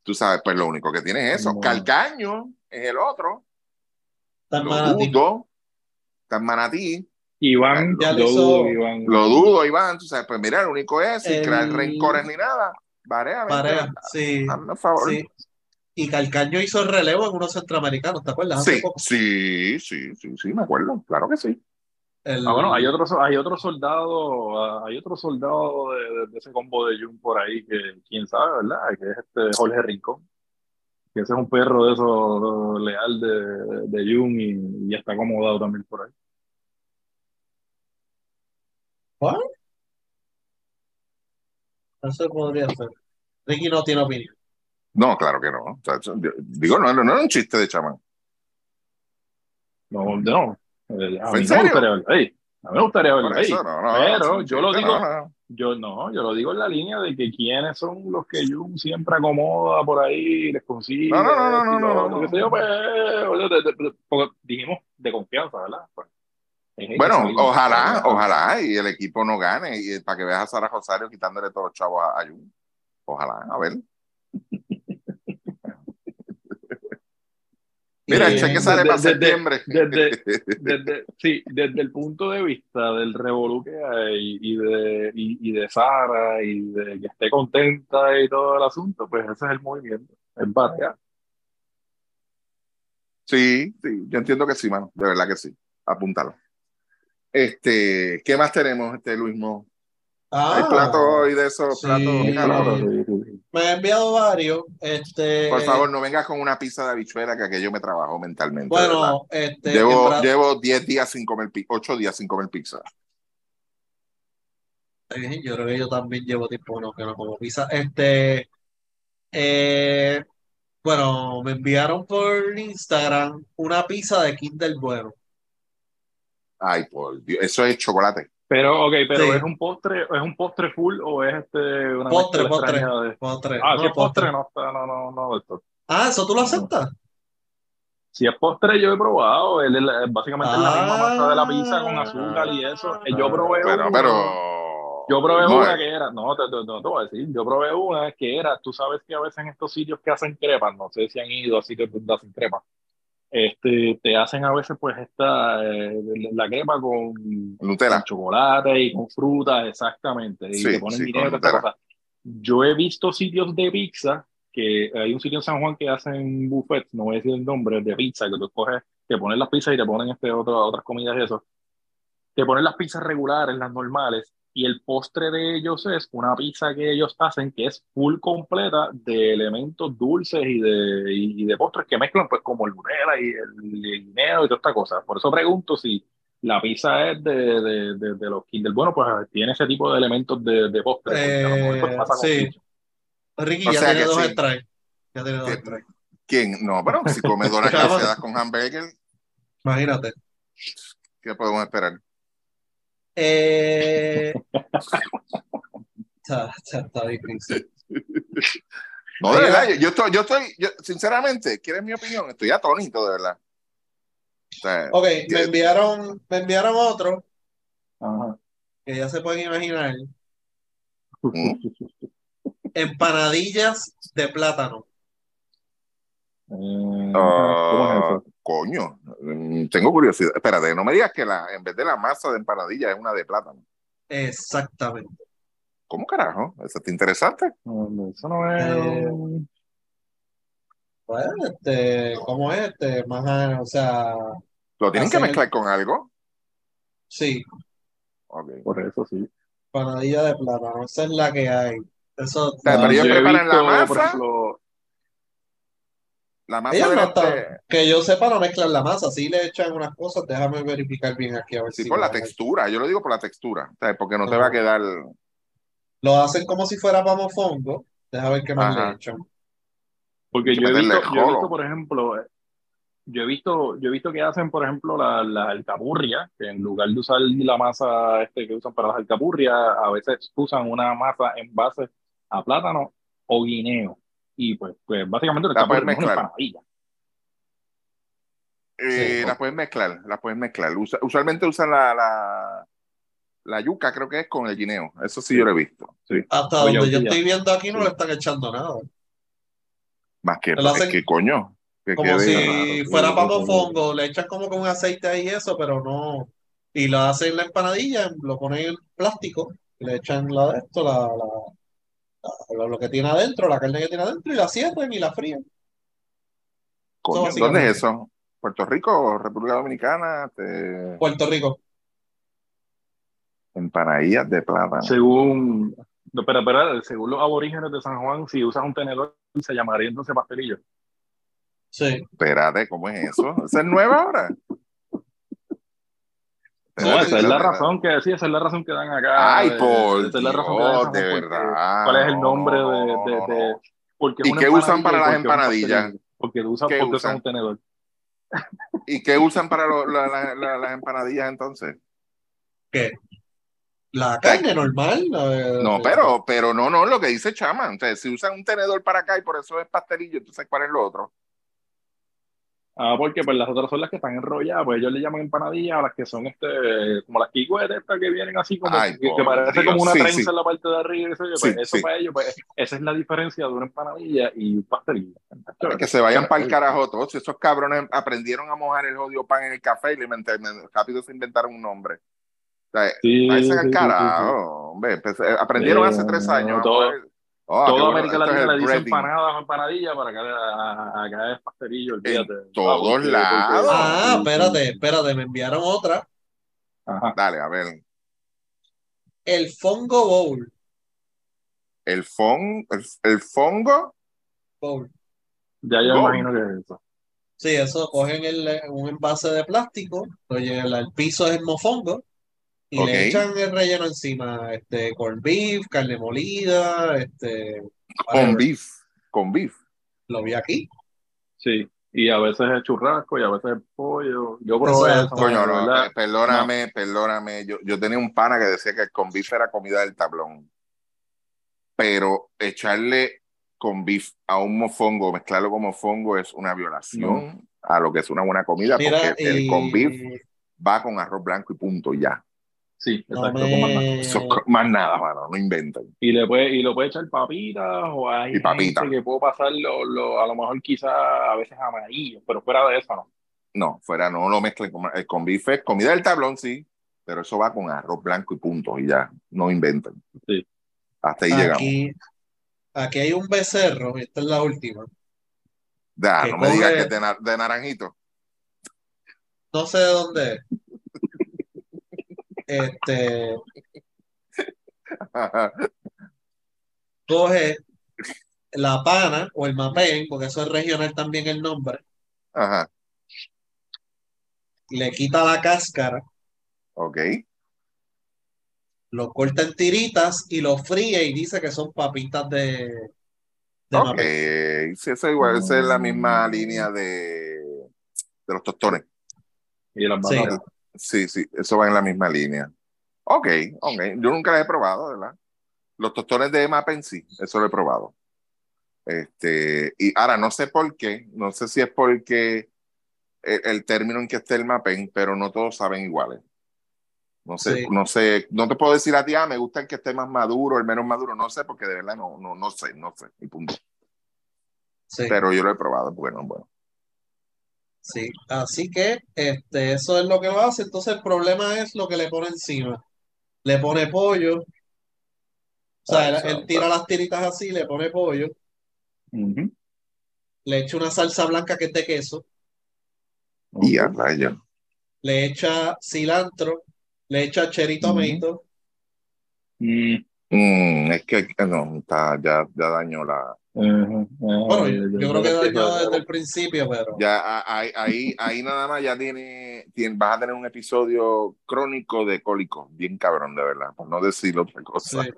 Tú sabes, pues lo único que tiene es eso. Calcaño es el otro. Está en Lo Manatí. dudo. En Manatí. Iván, Ya lo hizo- dudo, Iván. Lo dudo, Iván. Tú sabes, pues mira, el único es sin El- crear rencores ni nada. Barea, Barea, sí. hazme favor. Sí. Y Calcaño hizo el relevo en unos centroamericanos, ¿te acuerdas? Hace Sí, poco. sí, sí, sí, sí, me acuerdo, claro que sí. El- Ah, bueno, hay otro, hay otro soldado, ah, hay otro soldado de, de- de ese combo de Jun por ahí que quién sabe, ¿verdad? Que es este Jorge Rincón. Que ese es un perro de esos leal de, de Jun y, está acomodado también por ahí. Eso podría ser. Ricky no tiene opinión. No, claro que no. O sea, eso- digo, no, no, no era un chiste de chamán. No, no. A ¿Fue mí me gustaría verlo ahí. A mí me gustaría verlo ahí. no, no, Pero yo lo digo, no, yo no, yo lo digo en la línea de que quiénes son los que Jun siempre acomoda por ahí, les consigue. No, no, no, no, no, yo, pues, dijimos de confianza, ¿verdad? Pues, Bueno, ojalá, ojalá, y el equipo no gane, y para que veas a Sara Rosario quitándole todos los chavos a, a Jun. Ojalá, a ver. Mira, el Y- cheque sale desde- para septiembre. desde- Desde, sí, desde el punto de vista del revolú que hay y de, y, y de Sara y de que esté contenta y todo el asunto, pues ese es el movimiento, es batear. Sí, sí, yo entiendo que sí, mano, de verdad que sí. Apúntalo. Este, ¿qué más tenemos, este Luis Mo? ¿Hay Ah, platos hoy de esos sí. platos? Sí. Me ha enviado varios. Este, Por favor, no vengas con una pizza de habichuela que aquello me trabajó mentalmente. Bueno, este, Llevo, en llevo 10 días sin comer pizza, 8 días sin comer pizza. Eh, Yo creo que yo también llevo tiempo no, que no como pizza. Este, eh, bueno, me enviaron por Instagram una pizza de Kinder Bueno. Ay, por Dios, eso es chocolate. Pero, ok, pero Sí. ¿es un postre, es un postre full o es este una Postre, postre. de- Postre. Ah, no, si es postre, postre. no está, no, no, no, esto. Ah, ¿eso tú lo aceptas? Si es postre, yo he probado, el- el- básicamente es la misma Ah. masa de la pizza con azúcar y eso. Eh, Yo probé Pero, una- pero. Yo probé no, una que era, no te, te- no te voy a decir, yo probé una que era, tú sabes que a veces en estos sitios que hacen crepas, no sé si han ido a sitios donde hacen crepas, este, te hacen a veces pues esta, eh, la crepa con, Nutella. con chocolate y con frutas, exactamente, y Sí, te ponen sí, toda esta cosa. Yo he visto sitios de pizza, que hay un sitio en San Juan que hacen buffets, no voy a decir el nombre, de pizza, que tú coges, te ponen las pizzas y te ponen este otro, otras comidas y eso. Te ponen las pizzas regulares, las normales, y el postre de ellos es una pizza que ellos hacen que es full completa de elementos dulces y de, y, y de postres que mezclan pues como el Nutella y el, el guineo y toda esta cosa. Por eso pregunto si la pizza es de, de, de, de los Kinder. Bueno, pues tiene ese tipo de elementos de, de postre. pues, Eh, sí. Ricky O ya tiene dos sí. strikes. Ya tiene dos ¿Quién? strikes. ¿Quién? No, pero si come donas con hamburger, Imagínate. ¿qué podemos esperar? Eh, está, está, está difícil. No, de verdad, yo, yo estoy, yo estoy, yo, sinceramente, ¿quieres mi opinión? Estoy atónito, de verdad. O sea, Ok, me enviaron, me enviaron otro Ajá. que ya se pueden imaginar. ¿Mm? Empanadillas de plátano. Eh, ah, ¿Cómo es eso? Coño, mm, tengo curiosidad. Espérate, no me digas que la, en vez de la masa de empanadilla es una de plátano. Exactamente. ¿Cómo carajo? Eso está interesante. No, Eso no es. Eh, Bueno, este, ¿cómo es este? Más, o sea, ¿Lo tienen que el- mezclar con algo? sí, Ok. Por eso sí. empanadilla de plátano. Esa es la que hay. Eso, sea, pero ellos preparan la masa. por ejemplo, La masa ellos de no que yo sepa, no mezclan la masa. Sí le echan unas cosas. Déjame verificar bien aquí a ver Sí, si por la textura. Yo lo digo por la textura. O sea, porque no te va a quedar. Lo hacen como si fuera para mofongo. Déjame ver qué más Ajá. le echan. Porque que yo he meterle visto, yo he jolo. visto, por ejemplo, eh, yo he visto, yo he visto que hacen, por ejemplo, la, la alcapurria, que en lugar de usar la masa este que usan para las alcapurrias, a veces usan una masa en base a plátano o guineo. Y pues, pues básicamente la La puedes mezclar. empanadilla. Eh, Sí. las puedes mezclar, las puedes mezclar. Usa- usualmente usan la, la, la yuca, creo que es con el guineo. Eso sí, yo lo he visto. Sí. Hasta Oye, donde yo estoy viendo aquí no sí. le están echando nada. Más que, Lo es hacen que coño. Que Como quede- si raro, fuera sí. mofongo, le echan como con aceite ahí y eso, pero no. Y lo hacen la empanadilla, lo ponen en plástico, le echan la de esto, la, la, lo, lo que tiene adentro, la carne que tiene adentro, y la cierran y la fríen. Coño, básicamente. ¿Dónde es eso? ¿Puerto Rico? ¿República Dominicana? Te- Puerto Rico. Empanadillas de plátano. Según, no, espera, espera, según los aborígenes de San Juan, si usas un tenedor, se llamaría entonces pastelillo. Sí. Espérate, ¿cómo es eso? ¿Esa es nueva ahora? No, esa es la razón que sí, esa es la razón que dan acá. Ay, eh, por esa es la razón que dan Dios, de verdad. ¿Cuál es el nombre No, de, de, de- porque ¿Y qué usan para las empanadillas? Porque usan, ¿Qué porque usan? un tenedor. ¿Y qué usan para lo- la- la- la- las empanadillas entonces? ¿Qué? La carne normal. No, pero, pero no, no, lo que dice Chama. Entonces, si usan un tenedor para acá y por eso es pastelillo, entonces, ¿cuál es lo otro? Ah, porque pues las otras son las que están enrolladas, pues ellos le llaman empanadillas a las que son este, como las kicuetas estas que vienen así como Ay, que, parece Dios. como una Sí, trenza sí. en la parte de arriba, y eso, pues, Sí, eso para ellos, pues esa es la diferencia de una empanadilla y un pastelillo. Que se vayan para el carajo todos. Si esos cabrones aprendieron a mojar el jodido pan en el café y le rápido se inventaron un nombre. O sea, Sí, al carajo, hombre. Pues, eh, aprendieron hace tres años. todo- Oh, Toda bueno, América Latina el le dice empanadas o empanadilla para acá, a- acá es pastelillo, olvídate. todos Ah, lados. Ah, espérate, espérate, me enviaron otra. Ajá. Dale, a ver. El Fongo Bowl. El, fon, el, el fongo. Bowl. Ya yo imagino que es eso. Sí, eso cogen el, un envase de plástico, lo llenan, el piso es el mofongo y Ok. le echan el relleno encima, este, corn beef, carne molida, este, Con beef. Con beef. Lo vi aquí. Sí. Y a veces es churrasco y a veces es pollo. Yo probé Exacto. eso. Coño, no, eh, perdóname, perdóname. Yo, yo tenía un pana que decía que el con beef era comida del tablón. Pero echarle con beef a un mofongo, mezclarlo con mofongo es una violación a lo que es una buena comida, Mira, porque el y con beef va con arroz blanco y punto, y ya. Sí, no exacto. más nada. me- Eso es co- más nada, mano, no inventen. Y le puede, y lo puede echar papitas o hay Y papitas. gente que puedo pasar lo, lo- a lo mejor quizá a veces amarillo, pero fuera de eso no. No, fuera, no lo mezclen con el con beef, es comida del tablón, sí, pero eso va con arroz blanco y punto, y ya, no inventen. Sí. Hasta ahí llegamos. Aquí, aquí hay un becerro, esta es la última. Ya, que no me digas que es de, na- de naranjito. No sé de dónde es. Este, coge la pana o el mapén, porque eso es regional también el nombre, Ajá, le quita la cáscara, ok. lo corta en tiritas y lo fríe y dice que son papitas de, de Ok, sí, eso igual, esa es la misma línea de, de los tostones. Y las bananas. Sí, sí, eso va en la misma línea. Ok, ok. Yo nunca las he probado, ¿verdad? Los tostones de Mappen sí, eso lo he probado. Este, y ahora no sé por qué, no sé si es porque el, el término en que esté el Mappen, pero no todos saben iguales. No sé, Sí. no sé, no te puedo decir a ti, ah, me gusta el que esté más maduro, el menos maduro, no sé, porque de verdad no, no, no sé, no sé, y punto. Sí, Pero yo lo he probado, bueno, bueno. Sí. Así que este, eso es lo que lo hace. Entonces el problema es lo que le pone encima. Le pone pollo. O sea, Ay, él, tira las tiritas así, le pone pollo, le echa una salsa blanca que es de queso, Y a rayo. le echa cilantro, le echa cherry tomato, Mm, Mm, es que no, está, ya, ya dañó la. Bueno, yo, yo creo que dañó desde el principio, pero Ya ahí, ahí, ahí nada más ya tiene, tiene- vas a tener un episodio crónico de cólico, bien cabrón, de verdad, por no decir otra cosa. sí,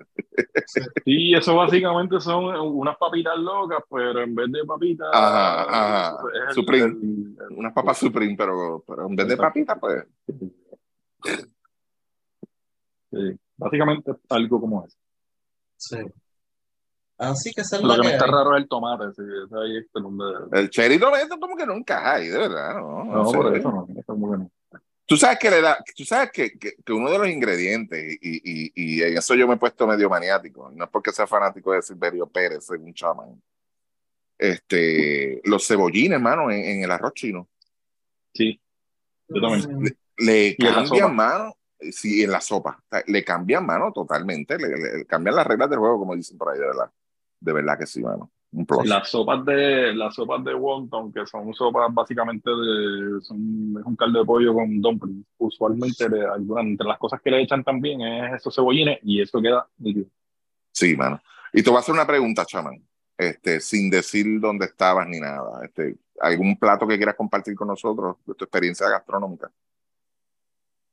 sí. Sí, eso básicamente son unas papitas locas, pero en vez de papitas. Ajá, ajá. es el- Supreme. el- el- Unas papas Supreme, pero, pero en vez de papitas, pues. Sí, básicamente algo como eso. sí. Así que esa es Lo la que me que está hay. raro es el tomate, sí, ahí es el donde. El cherry tomato como que no encaja ahí, de verdad, ¿no? No, sé. por eso no, eso como que no. Tú sabes que le da, tú sabes que, que, que uno de los ingredientes, y, y, y en eso yo me he puesto medio maniático, no es porque sea fanático de Silverio Pérez, soy un chamán. Este, los cebollines, hermano, en, en el arroz chino. Sí, yo también. Mm, Le sopa. cambian mano, sí, en la sopa. O sea, le cambian mano totalmente, le, le cambian las reglas del juego, como dicen por ahí, de verdad. De verdad que sí, mano. Un plus. Las sopas de las sopas de wonton, que son sopas básicamente de son, es un caldo de pollo con dumplings. Usualmente le- algunas entre las cosas que le echan también es esos cebollines y eso queda nítido. Sí, mano. Y te voy a hacer una pregunta, chamán. Este, sin decir dónde estabas ni nada. Este, ¿Algún plato que quieras compartir con nosotros de tu experiencia gastronómica?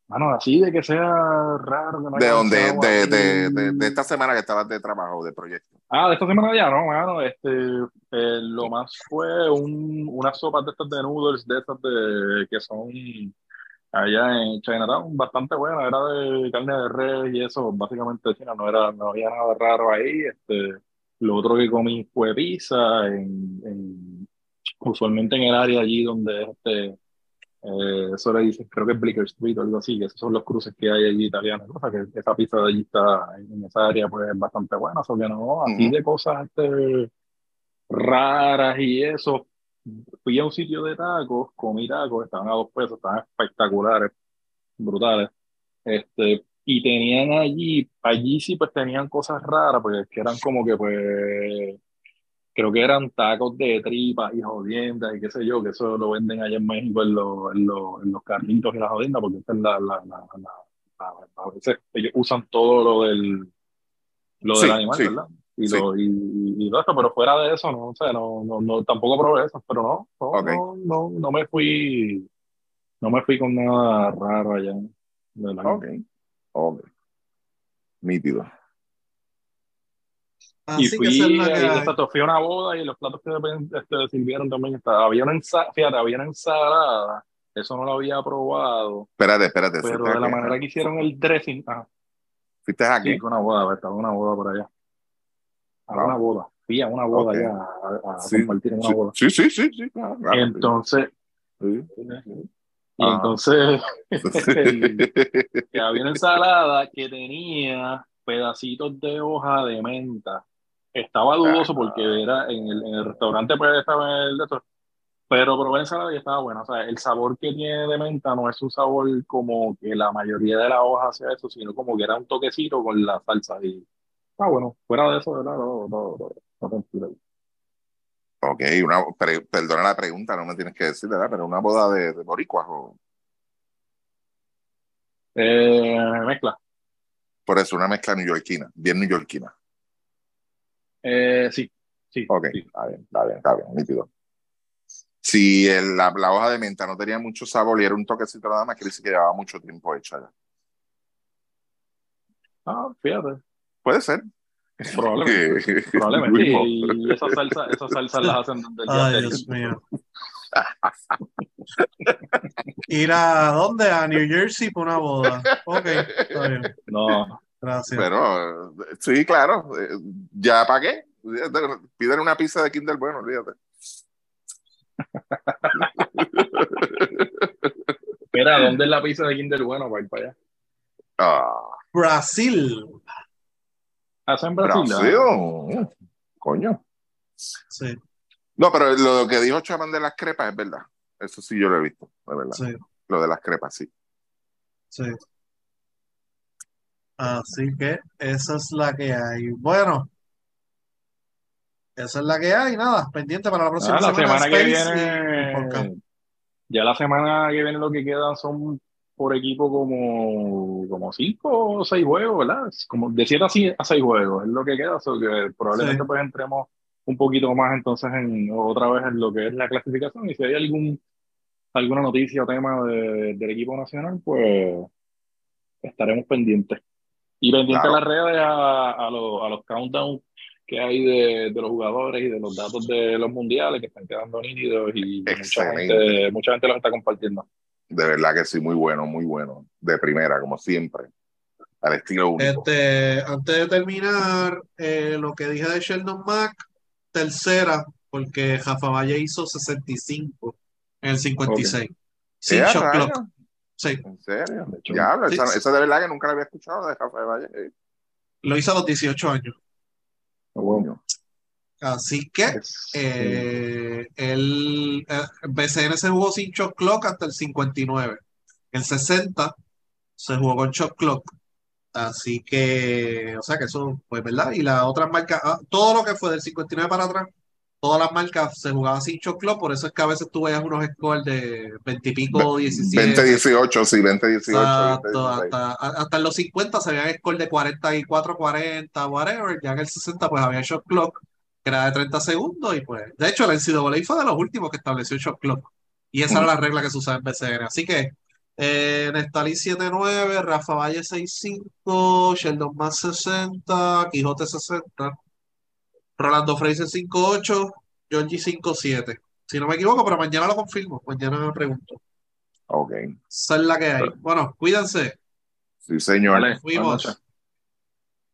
Mano, así de que sea raro. que no ¿De pensado De, de, de, de esta semana que estabas de trabajo, de proyecto. Ah, de esta semana ya, no, mano, este, eh, lo más fue un, unas sopas de estas de noodles, de estas de, que son allá en Chinatown, bastante buena, era de carne de res y eso, básicamente China, no era, no había nada raro ahí, este, lo otro que comí fue pizza, en, en- usualmente en el área allí donde es este, eh, eso le dicen, creo que es Blicker Street o algo así, que esos son los cruces que hay allí italianos, o sea que esa pizza de allí está en, esa área pues es bastante buena, o que no, así Ujú. de cosas este, raras y eso. Fui a un sitio de tacos, comí tacos, estaban a dos pesos, estaban espectaculares, brutales. Este, y tenían allí, allí sí pues tenían cosas raras, porque eran como que pues, creo que eran tacos de tripa y jodiendas y qué sé yo, que eso lo venden allá en México en los, en los, en los carritos y las jodiendas, porque esta es la, la, la, a veces ellos usan todo lo del, lo Sí, del animal, sí, ¿verdad? Y, sí. lo, y, y, y todo esto, pero fuera de eso, no, o sea, no, no, no, tampoco probé eso, pero no, no, no, no, no me fui, no me fui con nada raro allá. Ok. Ok. Nítido. Y Así fui, esa es la que y exacto, fui a una boda y los platos que este, sirvieron también estaban. Había una ensalada, fíjate, había una ensalada, eso no lo había probado, Espérate, espérate. pero ¿Fuiste de la manera que hicieron el dressing, ah, ¿Fuiste a sí, una boda, estaba una boda por allá. A Wow. una boda, fui a una boda Ok. allá a, a Sí, compartir en una sí, boda. sí, sí, sí, sí, claro, claro. Entonces, Sí. y Ajá. entonces el- Sí. que había una ensalada que tenía pedacitos de hoja de menta. Estaba dudoso porque era en el, en el restaurante, pues estaba en el de estos, pero probé la ensalada y estaba buena. O sea, el sabor que tiene de menta no es un sabor como que la mayoría de las hojas hace eso, sino como que era un toquecito con la salsa. Y ah, bueno, fuera de eso, ¿verdad? No, no, no, no. Ok, una, perdona la pregunta, no me tienes que decir, ¿verdad? Pero una boda de, de boricuas o Eh, mezcla. por eso una mezcla neoyorquina, bien neoyorquina. Eh, sí, sí. Ok, sí. está bien, está bien, está bien, nítido. Si el- la, la hoja de menta no tenía mucho sabor y era un toquecito nada más, quiere decir que llevaba mucho tiempo hecha ya. Ah, fíjate. Puede ser. Probablemente. Probablemente. Y esas salsas, esas salsas las hacen desde el día Ay. Dios mío. Ir a dónde? A New Jersey por una boda. Ok, está bien. No, Gracias. Pero eh, sí, claro, eh, ya pagué. Piden una pizza de Kinder Bueno, olvídate. Espera, ¿dónde es la pizza de Kinder Bueno para ir para allá? Ah, Brasil. ¿Hacen Brasil? Brasil. Ah, Coño. Sí, No, pero lo que dijo Chaman de las crepas es verdad. Eso sí yo lo he visto, de verdad. sí, Lo de las crepas, sí. sí. Así que esa es la que hay. Bueno, esa es la que hay. Nada, pendiente para la próxima Ah, la semana. semana que viene, ya la semana que viene lo que quedan son por equipo como, como cinco o seis juegos, ¿verdad? Como de siete a seis juegos es lo que queda, so que probablemente Sí. pues entremos un poquito más entonces en otra vez en lo que es la clasificación y si hay algún alguna noticia o tema de- del equipo nacional, pues estaremos pendientes. Y pendientes Claro. a las redes a, a los, a los countdowns que hay de, de los jugadores y de los datos de los mundiales que están quedando nítidos y mucha gente, mucha gente los está compartiendo. De verdad que sí, muy bueno, muy bueno. De primera, como siempre. Al estilo único. Este, antes de terminar, eh, lo que dije de Sheldon Mack, tercera, porque Rafa Valle hizo 65 en el 56. Sin ¿Eh, a shot rayos? clock. Sí, ¿En serio? Diablo, Sí, esa, sí. esa de verdad que nunca la había escuchado de Rafael Valle. Lo hizo a los 18 años. bueno, Así que es- eh, el eh, BCN se jugó sin shot clock hasta el 59. El 60 se jugó con shot clock Así que, o sea que eso, pues, ¿verdad? Y las otras marcas, ah, todo lo que fue del 59 para atrás, todas las marcas se jugaban sin shot clock, por eso es que a veces tú veías unos scores de 20 y pico, 17. 20, 18, sí, 20, 18. Exacto, 20, 16. hasta, hasta en los 50 se veían scores de 44, 40, whatever. Ya en el 60 pues había shot clock, que era de 30 segundos. Y pues, de hecho, el NCAA fue de los últimos que estableció el shot clock. Y esa era la regla que se usaba en BCN. Así que eh, Nestalí 7-9, Rafa Valle 6-5, Sheldon Más 60, Quijote 60, Rolando Fraser 5-8, Georgie 5-7. Si no me equivoco, pero mañana lo confirmo. Mañana me pregunto. Ok, Esa es la que hay. Bueno, cuídense. sí, señor. Vale, Fuimos.